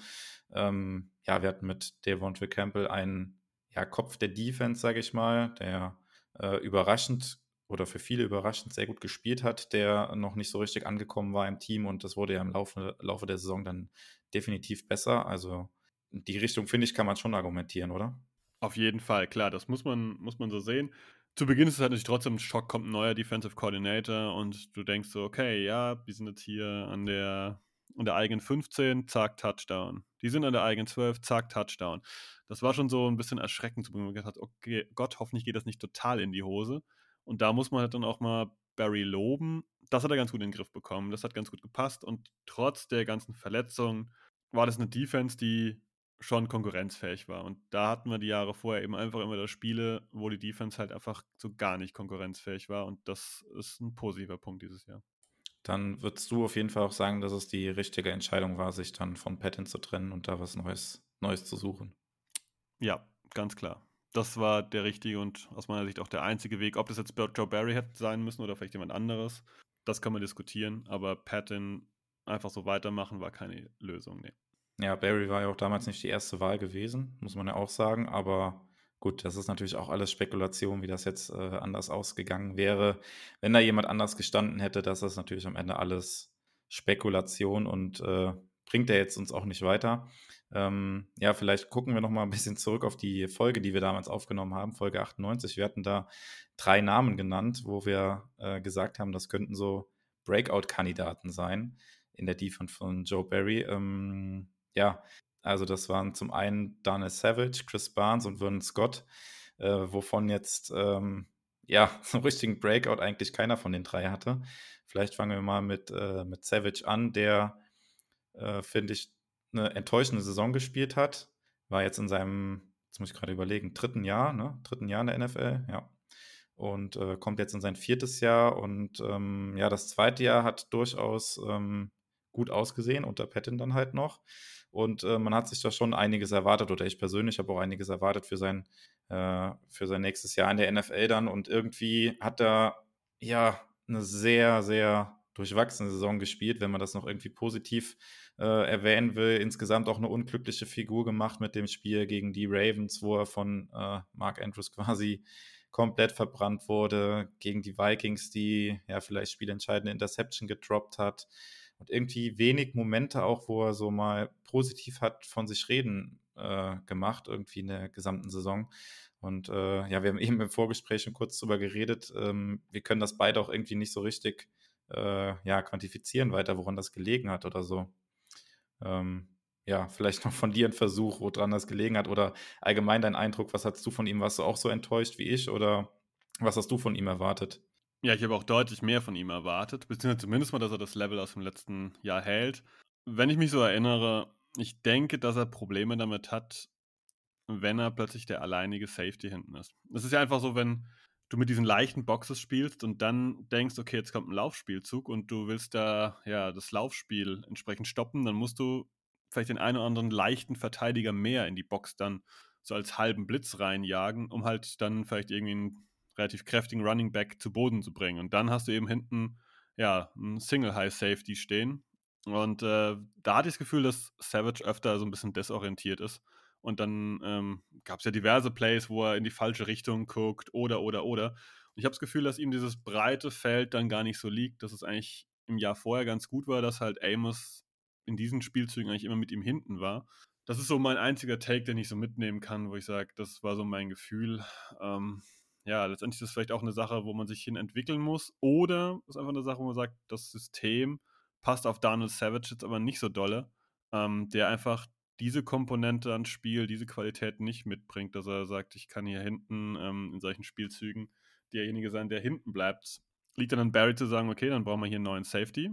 Ähm, ja, wir hatten mit Devontae Campbell einen ja, Kopf der Defense, sage ich mal, der äh, überraschend oder für viele überraschend sehr gut gespielt hat, der noch nicht so richtig angekommen war im Team und das wurde ja im Laufe, Laufe der Saison dann definitiv besser. Also die Richtung, finde ich, kann man schon argumentieren, oder? Auf jeden Fall, klar, das muss man, muss man so sehen zu Beginn ist es halt natürlich trotzdem ein Schock, kommt ein neuer Defensive Coordinator und du denkst so, okay, ja, wir sind jetzt hier an der, an der eigenen 15, zack, Touchdown. Die sind an der eigenen 12, zack, Touchdown. Das war schon so ein bisschen erschreckend zu Beginn, man hat, okay, Gott, hoffentlich geht das nicht total in die Hose. Und da muss man halt dann auch mal Barry loben. Das hat er ganz gut in den Griff bekommen. Das hat ganz gut gepasst und trotz der ganzen Verletzungen war das eine Defense, die schon konkurrenzfähig war. Und da hatten wir die Jahre vorher eben einfach immer das Spiele, wo die Defense halt einfach so gar nicht konkurrenzfähig war. Und das ist ein positiver Punkt dieses Jahr. Dann würdest du auf jeden Fall auch sagen, dass es die richtige Entscheidung war, sich dann von Patton zu trennen und da was Neues, Neues zu suchen. Ja, ganz klar. Das war der richtige und aus meiner Sicht auch der einzige Weg. Ob das jetzt Joe Barry hätte sein müssen oder vielleicht jemand anderes, das kann man diskutieren. Aber Patton einfach so weitermachen war keine Lösung. Nee. Ja, Barry war ja auch damals nicht die erste Wahl gewesen, muss man ja auch sagen. Aber gut, das ist natürlich auch alles Spekulation, wie das jetzt äh, anders ausgegangen wäre. Wenn da jemand anders gestanden hätte, das ist natürlich am Ende alles Spekulation und äh, bringt er jetzt uns auch nicht weiter. Ähm, ja, vielleicht gucken wir noch mal ein bisschen zurück auf die Folge, die wir damals aufgenommen haben, Folge 98. Wir hatten da drei Namen genannt, wo wir äh, gesagt haben, das könnten so Breakout-Kandidaten sein in der Defense von Joe Barry. Ähm, ja, also das waren zum einen Daniel Savage, Chris Barnes und Vernon Scott, äh, wovon jetzt ähm, ja so einen richtigen Breakout eigentlich keiner von den drei hatte. Vielleicht fangen wir mal mit, äh, mit Savage an, der, äh, finde ich, eine enttäuschende Saison gespielt hat. War jetzt in seinem, jetzt muss ich gerade überlegen, dritten Jahr, ne? Dritten Jahr in der NFL, ja. Und äh, kommt jetzt in sein viertes Jahr und ähm, ja, das zweite Jahr hat durchaus ähm, gut ausgesehen, unter Patton dann halt noch. Und äh, man hat sich da schon einiges erwartet, oder ich persönlich habe auch einiges erwartet für sein, äh, für sein nächstes Jahr in der NFL dann. Und irgendwie hat er ja eine sehr, sehr durchwachsene Saison gespielt, wenn man das noch irgendwie positiv äh, erwähnen will. Insgesamt auch eine unglückliche Figur gemacht mit dem Spiel gegen die Ravens, wo er von äh, Mark Andrews quasi komplett verbrannt wurde, gegen die Vikings, die ja vielleicht spielentscheidende Interception gedroppt hat und irgendwie wenig Momente auch, wo er so mal positiv hat von sich reden äh, gemacht, irgendwie in der gesamten Saison. Und äh, ja, wir haben eben im Vorgespräch schon kurz drüber geredet. Ähm, wir können das beide auch irgendwie nicht so richtig äh, ja, quantifizieren weiter, woran das gelegen hat oder so. Ähm, ja, vielleicht noch von dir ein Versuch, woran das gelegen hat oder allgemein dein Eindruck, was hast du von ihm? Warst du auch so enttäuscht wie ich oder was hast du von ihm erwartet? Ja, ich habe auch deutlich mehr von ihm erwartet, beziehungsweise zumindest mal, dass er das Level aus dem letzten Jahr hält. Wenn ich mich so erinnere, ich denke, dass er Probleme damit hat, wenn er plötzlich der alleinige Safety hinten ist. Es ist ja einfach so, wenn du mit diesen leichten Boxes spielst und dann denkst, okay, jetzt kommt ein Laufspielzug und du willst da ja das Laufspiel entsprechend stoppen, dann musst du vielleicht den einen oder anderen leichten Verteidiger mehr in die Box dann so als halben Blitz reinjagen, um halt dann vielleicht irgendwie einen relativ kräftigen Running Back zu Boden zu bringen. Und dann hast du eben hinten ja einen Single High Safety stehen. Und äh, da hatte ich das Gefühl, dass Savage öfter so ein bisschen desorientiert ist. Und dann ähm, gab es ja diverse Plays, wo er in die falsche Richtung guckt oder, oder, oder. Ich habe das Gefühl, dass ihm dieses breite Feld dann gar nicht so liegt, dass es eigentlich im Jahr vorher ganz gut war, dass halt Amos in diesen Spielzügen eigentlich immer mit ihm hinten war. Das ist so mein einziger Take, den ich so mitnehmen kann, wo ich sage, das war so mein Gefühl. Ähm, ja, letztendlich ist das vielleicht auch eine Sache, wo man sich hin entwickeln muss. Oder ist einfach eine Sache, wo man sagt, das System passt auf Daniel Savage jetzt aber nicht so dolle, ähm, der einfach diese Komponente ans Spiel, diese Qualität nicht mitbringt, dass er sagt, ich kann hier hinten ähm, in solchen Spielzügen derjenige sein, der hinten bleibt. Liegt dann an Barry zu sagen, okay, dann brauchen wir hier einen neuen Safety.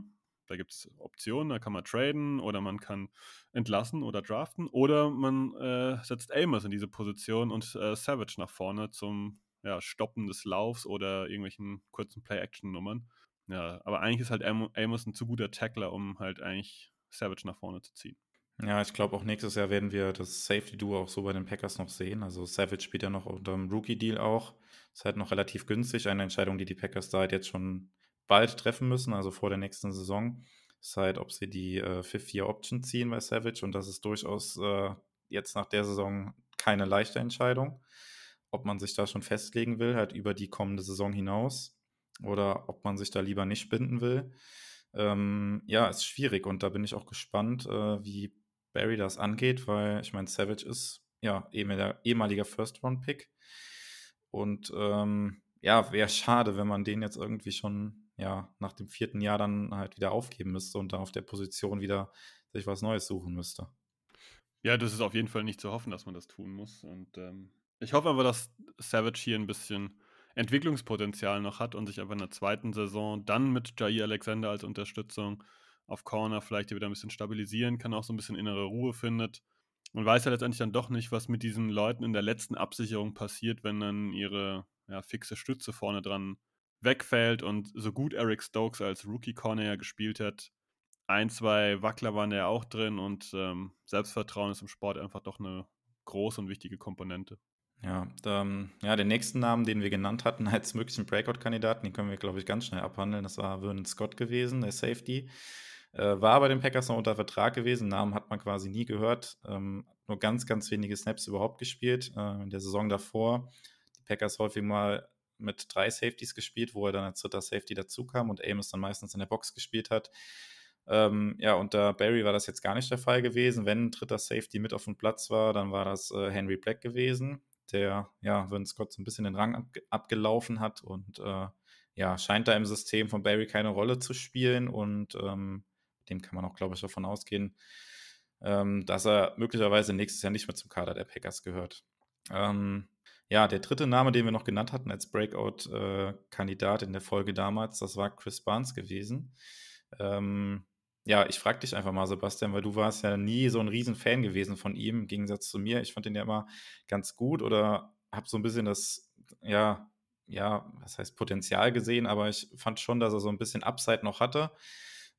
Da gibt es Optionen, da kann man traden oder man kann entlassen oder draften oder man äh, setzt Amos in diese Position und äh, Savage nach vorne zum ja, Stoppen des Laufs oder irgendwelchen kurzen Play-Action-Nummern. Ja, aber eigentlich ist halt Amos ein zu guter Tackler, um halt eigentlich Savage nach vorne zu ziehen. Ja, ich glaube auch nächstes Jahr werden wir das Safety-Duo auch so bei den Packers noch sehen. Also Savage spielt ja noch unter dem Rookie-Deal auch. Ist halt noch relativ günstig. Eine Entscheidung, die die Packers da halt jetzt schon bald treffen müssen, also vor der nächsten Saison. Ist halt, ob sie die äh, Fifth-Year-Option ziehen bei Savage. Und das ist durchaus äh, jetzt nach der Saison keine leichte Entscheidung. Ob man sich da schon festlegen will, halt über die kommende Saison hinaus. Oder ob man sich da lieber nicht binden will. Ähm, ja, ist schwierig und da bin ich auch gespannt, äh, wie Barry das angeht, weil ich meine, Savage ist ja ehemaliger First-Round-Pick. Und ähm, ja, wäre schade, wenn man den jetzt irgendwie schon ja, nach dem vierten Jahr dann halt wieder aufgeben müsste und dann auf der Position wieder sich was Neues suchen müsste. Ja, das ist auf jeden Fall nicht zu hoffen, dass man das tun muss. Und ähm, ich hoffe aber, dass Savage hier ein bisschen Entwicklungspotenzial noch hat und sich aber in der zweiten Saison dann mit Jair Alexander als Unterstützung auf Corner vielleicht wieder ein bisschen stabilisieren kann, auch so ein bisschen innere Ruhe findet. Man weiß ja letztendlich dann doch nicht, was mit diesen Leuten in der letzten Absicherung passiert, wenn dann ihre ja, fixe Stütze vorne dran wegfällt und so gut Eric Stokes als Rookie-Corner ja gespielt hat, ein, zwei Wackler waren ja auch drin und ähm, Selbstvertrauen ist im Sport einfach doch eine große und wichtige Komponente. Ja, ähm, ja, den nächsten Namen, den wir genannt hatten als möglichen Breakout-Kandidaten, den können wir, glaube ich, ganz schnell abhandeln. Das war Vernon Scott gewesen, der Safety. Äh, war bei den Packers noch unter Vertrag gewesen. Namen hat man quasi nie gehört. Ähm, nur ganz, ganz wenige Snaps überhaupt gespielt. Äh, in der Saison davor die Packers häufig mal mit drei Safeties gespielt, wo er dann als dritter Safety dazu kam und Amos dann meistens in der Box gespielt hat. Ähm, ja, unter Barry war das jetzt gar nicht der Fall gewesen. Wenn ein dritter Safety mit auf dem Platz war, dann war das äh, Henry Black gewesen, der, ja, wenn Scott so ein bisschen den Rang ab abgelaufen hat und äh, ja, scheint da im System von Barry keine Rolle zu spielen und ähm, dem kann man auch, glaube ich, davon ausgehen, ähm, dass er möglicherweise nächstes Jahr nicht mehr zum Kader der Packers gehört. Ähm, ja, der dritte Name, den wir noch genannt hatten als Breakout-Kandidat äh, in der Folge damals, das war Chris Barnes gewesen. Ähm, ja, ich frage dich einfach mal, Sebastian, weil du warst ja nie so ein Riesenfan gewesen von ihm, im Gegensatz zu mir. Ich fand ihn ja immer ganz gut oder habe so ein bisschen das, ja, ja, was heißt Potenzial gesehen, aber ich fand schon, dass er so ein bisschen Upside noch hatte.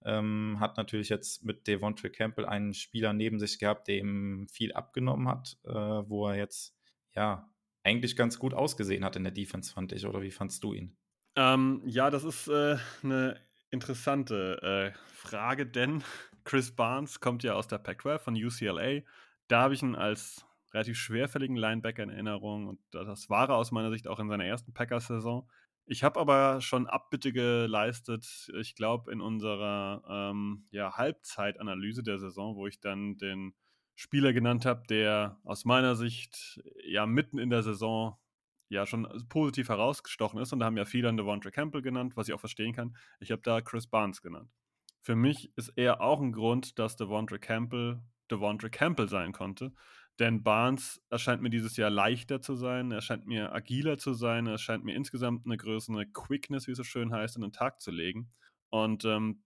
Ähm, hat natürlich jetzt mit Devontre Campbell einen Spieler neben sich gehabt, der ihm viel abgenommen hat, äh, wo er jetzt ja eigentlich ganz gut ausgesehen hat in der Defense, fand ich. Oder wie fandst du ihn? Ähm, ja, das ist äh, eine interessante äh, Frage, denn Chris Barnes kommt ja aus der Pac-12 von UCLA. Da habe ich ihn als relativ schwerfälligen Linebacker in Erinnerung und das war er aus meiner Sicht auch in seiner ersten Packers-Saison. Ich habe aber schon Abbitte geleistet, ich glaube, in unserer ähm, ja, Halbzeitanalyse der Saison, wo ich dann den Spieler genannt habe, der aus meiner Sicht ja mitten in der Saison ja schon positiv herausgestochen ist. Und da haben ja viele an Devontre Campbell genannt, was ich auch verstehen kann. Ich habe da Chris Barnes genannt. Für mich ist eher auch ein Grund, dass Devontre Campbell Devontre Campbell sein konnte. Denn Barnes erscheint mir dieses Jahr leichter zu sein, er scheint mir agiler zu sein, er scheint mir insgesamt eine größere Quickness, wie es so schön heißt, in den Tag zu legen. Und ähm,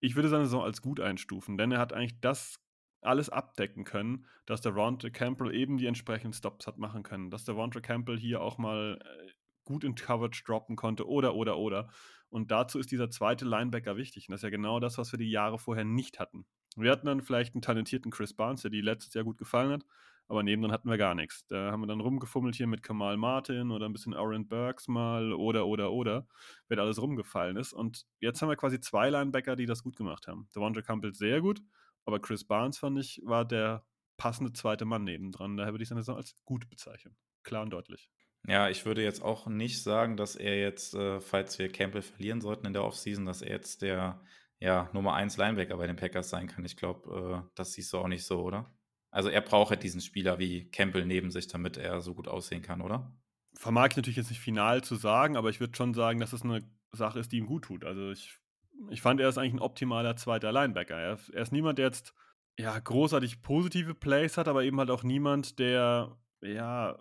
ich würde seine Saison als gut einstufen, denn er hat eigentlich das alles abdecken können, dass der Ronte Campbell eben die entsprechenden Stops hat machen können, dass der Ronte Campbell hier auch mal äh, gut in Coverage droppen konnte oder, oder, oder. Und dazu ist dieser zweite Linebacker wichtig. Und das ist ja genau das, was wir die Jahre vorher nicht hatten. Wir hatten dann vielleicht einen talentierten Chris Barnes, der die letztes Jahr gut gefallen hat, aber neben dann hatten wir gar nichts. Da haben wir dann rumgefummelt hier mit Kamal Martin oder ein bisschen Aaron Burks mal oder, oder, oder, da alles rumgefallen ist. Und jetzt haben wir quasi zwei Linebacker, die das gut gemacht haben. Devondre Campbell sehr gut, aber Chris Barnes, fand ich, war der passende zweite Mann nebendran. Daher würde ich seine Saison als gut bezeichnen. Klar und deutlich. Ja, ich würde jetzt auch nicht sagen, dass er jetzt, äh, falls wir Campbell verlieren sollten in der Offseason, dass er jetzt der ja, Nummer 1 Linebacker bei den Packers sein kann. Ich glaube, äh, das siehst du auch nicht so, oder? Also er braucht halt diesen Spieler wie Campbell neben sich, damit er so gut aussehen kann, oder? Vermag ich natürlich jetzt nicht final zu sagen, aber ich würde schon sagen, dass es eine Sache ist, die ihm gut tut. Also ich, ich fand, er ist eigentlich ein optimaler zweiter Linebacker. Er, er ist niemand, der jetzt ja, großartig positive Plays hat, aber eben halt auch niemand, der ja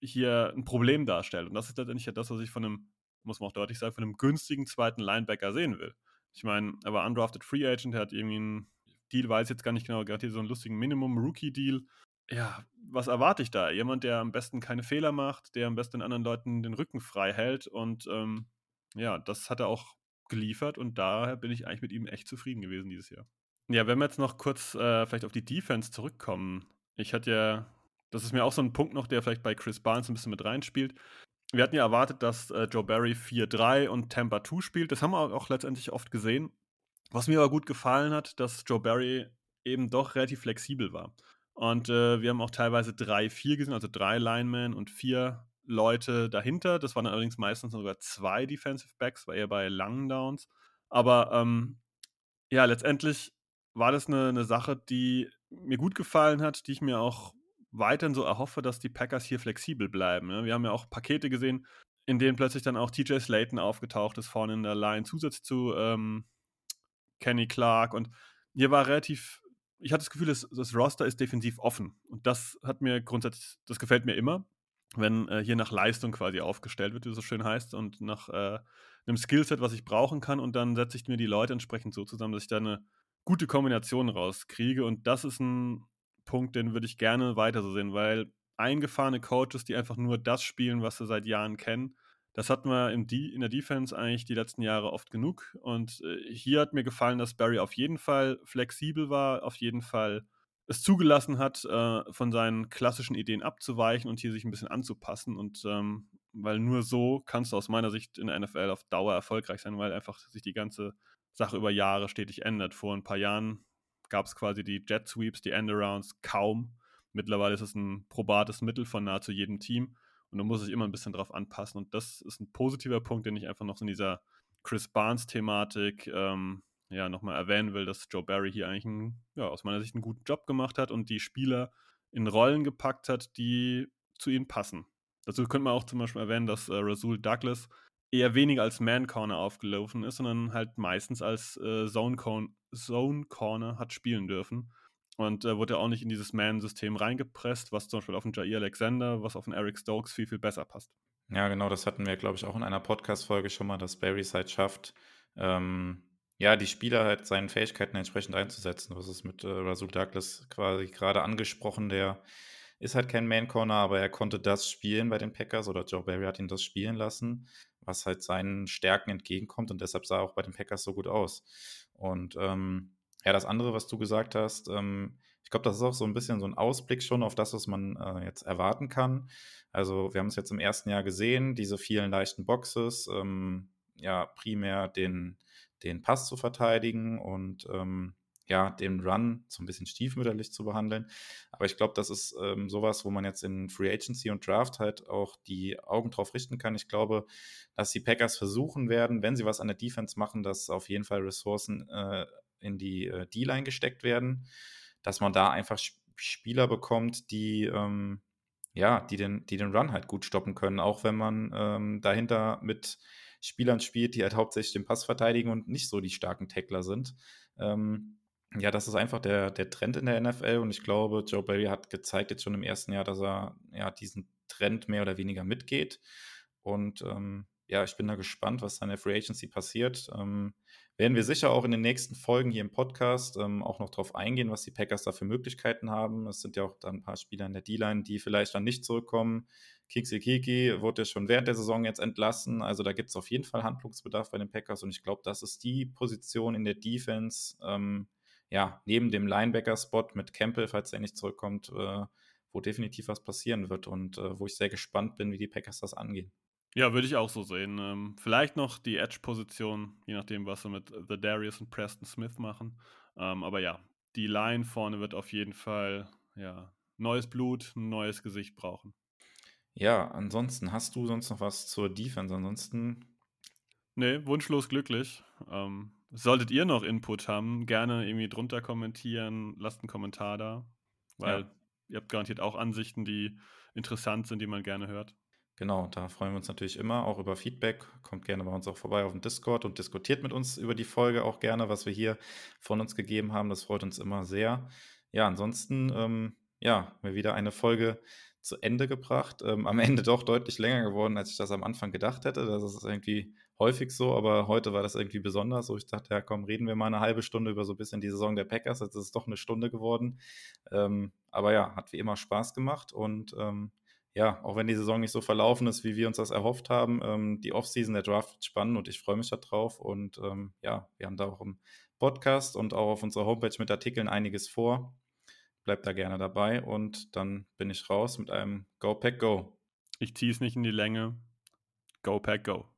hier ein Problem darstellt. Und das ist letztendlich ja das, was ich von einem, muss man auch deutlich sagen, von einem günstigen zweiten Linebacker sehen will. Ich meine, er war undrafted Free Agent, er hat irgendwie einen Deal, weiß jetzt gar nicht genau, gerade hier so einen lustigen Minimum-Rookie-Deal. Ja, was erwarte ich da? Jemand, der am besten keine Fehler macht, der am besten anderen Leuten den Rücken frei hält und ähm, ja, das hat er auch geliefert und daher bin ich eigentlich mit ihm echt zufrieden gewesen dieses Jahr. Ja, wenn wir jetzt noch kurz äh, vielleicht auf die Defense zurückkommen. Ich hatte ja, das ist mir auch so ein Punkt noch, der vielleicht bei Chris Barnes ein bisschen mit reinspielt. Wir hatten ja erwartet, dass äh, Joe Barry 4-3 und Tampa 2 spielt. Das haben wir auch letztendlich oft gesehen. Was mir aber gut gefallen hat, dass Joe Barry eben doch relativ flexibel war. Und äh, wir haben auch teilweise 3-4 gesehen, also drei Linemen und vier Leute dahinter. Das waren allerdings meistens sogar zwei Defensive Backs, war eher bei langen Downs. Aber ähm, ja, letztendlich war das eine, eine Sache, die mir gut gefallen hat, die ich mir auch weiterhin so erhoffe, dass die Packers hier flexibel bleiben. Ne? Wir haben ja auch Pakete gesehen, in denen plötzlich dann auch TJ Slayton aufgetaucht ist, vorne in der Line, zusätzlich zu ähm, Kenny Clark. Und hier war relativ, ich hatte das Gefühl, das, das, Roster ist defensiv offen. Und das hat mir grundsätzlich, das gefällt mir immer, wenn äh, hier nach Leistung quasi aufgestellt wird, wie es so schön heißt, und nach äh, einem Skillset, was ich brauchen kann. Und dann setze ich mir die Leute entsprechend so zusammen, dass ich da eine gute Kombination rauskriege. Und das ist ein Punkt, den würde ich gerne weiter so sehen, weil eingefahrene Coaches, die einfach nur das spielen, was sie seit Jahren kennen, das hatten wir in, der Defense eigentlich die letzten Jahre oft genug. Und äh, hier hat mir gefallen, dass Barry auf jeden Fall flexibel war, auf jeden Fall es zugelassen hat, äh, von seinen klassischen Ideen abzuweichen und hier sich ein bisschen anzupassen. Und ähm, weil nur so kannst du aus meiner Sicht in der NFL auf Dauer erfolgreich sein, weil einfach sich die ganze Sache über Jahre stetig ändert. Vor ein paar Jahren gab es quasi die Jet Sweeps, die Endarounds kaum. Mittlerweile ist es ein probates Mittel von nahezu jedem Team und du musst dich immer ein bisschen darauf anpassen. Und das ist ein positiver Punkt, den ich einfach noch in dieser Chris Barnes-Thematik ähm, ja, nochmal erwähnen will, dass Joe Barry hier eigentlich einen, ja, aus meiner Sicht einen guten Job gemacht hat und die Spieler in Rollen gepackt hat, die zu ihnen passen. Dazu könnte man auch zum Beispiel erwähnen, dass äh, Rasul Douglas eher weniger als Man-Corner aufgelaufen ist, sondern halt meistens als äh, Zone-Corner Zone hat spielen dürfen. Und äh, wurde auch nicht in dieses Man-System reingepresst, was zum Beispiel auf den Jair Alexander, was auf den Eric Stokes viel, viel besser passt. Ja, genau, das hatten wir, glaube ich, auch in einer Podcast-Folge schon mal, dass Barry es halt schafft, ähm, ja, die Spieler halt seinen Fähigkeiten entsprechend einzusetzen. Das ist mit äh, Rasul Douglas quasi gerade angesprochen, der ist halt kein Main Corner, aber er konnte das spielen bei den Packers oder Joe Barry hat ihn das spielen lassen, was halt seinen Stärken entgegenkommt und deshalb sah er auch bei den Packers so gut aus. Und ähm, ja, das andere, was du gesagt hast, ähm, ich glaube, das ist auch so ein bisschen so ein Ausblick schon auf das, was man äh, jetzt erwarten kann. Also wir haben es jetzt im ersten Jahr gesehen, diese vielen leichten Boxes, ähm, ja, primär den, den Pass zu verteidigen und ähm, ja, den Run so ein bisschen stiefmütterlich zu behandeln. Aber ich glaube, das ist ähm, sowas, wo man jetzt in Free Agency und Draft halt auch die Augen drauf richten kann. Ich glaube, dass die Packers versuchen werden, wenn sie was an der Defense machen, dass auf jeden Fall Ressourcen äh, in die äh, D-Line gesteckt werden, dass man da einfach Spieler bekommt, die ähm, ja, die den, die den Run halt gut stoppen können, auch wenn man ähm, dahinter mit Spielern spielt, die halt hauptsächlich den Pass verteidigen und nicht so die starken Tackler sind. Ähm, ja, das ist einfach der, der Trend in der NFL und ich glaube, Joe Barry hat gezeigt jetzt schon im ersten Jahr, dass er ja diesen Trend mehr oder weniger mitgeht. Und ähm, ja, ich bin da gespannt, was an der Free Agency passiert. Ähm, werden wir sicher auch in den nächsten Folgen hier im Podcast ähm, auch noch darauf eingehen, was die Packers da für Möglichkeiten haben. Es sind ja auch dann ein paar Spieler in der D-Line, die vielleicht dann nicht zurückkommen. Kiksi Kiki wurde ja schon während der Saison jetzt entlassen. Also da gibt es auf jeden Fall Handlungsbedarf bei den Packers und ich glaube, das ist die Position in der Defense, ähm, ja, neben dem Linebacker-Spot mit Campbell, falls er nicht zurückkommt, äh, wo definitiv was passieren wird und äh, wo ich sehr gespannt bin, wie die Packers das angehen. Ja, würde ich auch so sehen. Ähm, vielleicht noch die Edge-Position, je nachdem, was sie mit The Darius und Preston Smith machen. Ähm, aber ja, die Line vorne wird auf jeden Fall ja, neues Blut, ein neues Gesicht brauchen. Ja, ansonsten, hast du sonst noch was zur Defense? Ansonsten. Nee, wunschlos glücklich. Ähm, solltet ihr noch Input haben, gerne irgendwie drunter kommentieren, lasst einen Kommentar da, weil ja. ihr habt garantiert auch Ansichten, die interessant sind, die man gerne hört. Genau, da freuen wir uns natürlich immer auch über Feedback. Kommt gerne bei uns auch vorbei auf dem Discord und diskutiert mit uns über die Folge auch gerne, was wir hier von uns gegeben haben. Das freut uns immer sehr. Ja, ansonsten, ähm, ja, wir wieder eine Folge zu Ende gebracht. Ähm, am Ende doch deutlich länger geworden, als ich das am Anfang gedacht hätte. Das ist irgendwie häufig so, aber heute war das irgendwie besonders. So, ich dachte, ja, komm, reden wir mal eine halbe Stunde über so ein bisschen die Saison der Packers. Jetzt ist es doch eine Stunde geworden. Ähm, aber ja, hat wie immer Spaß gemacht und ähm, ja, auch wenn die Saison nicht so verlaufen ist, wie wir uns das erhofft haben, ähm, die Offseason, der Draft wird spannend und ich freue mich darauf. Und ähm, ja, wir haben da auch im Podcast und auch auf unserer Homepage mit Artikeln einiges vor. Bleibt da gerne dabei und dann bin ich raus mit einem Go Pack Go. Ich ziehe es nicht in die Länge. Go Pack Go.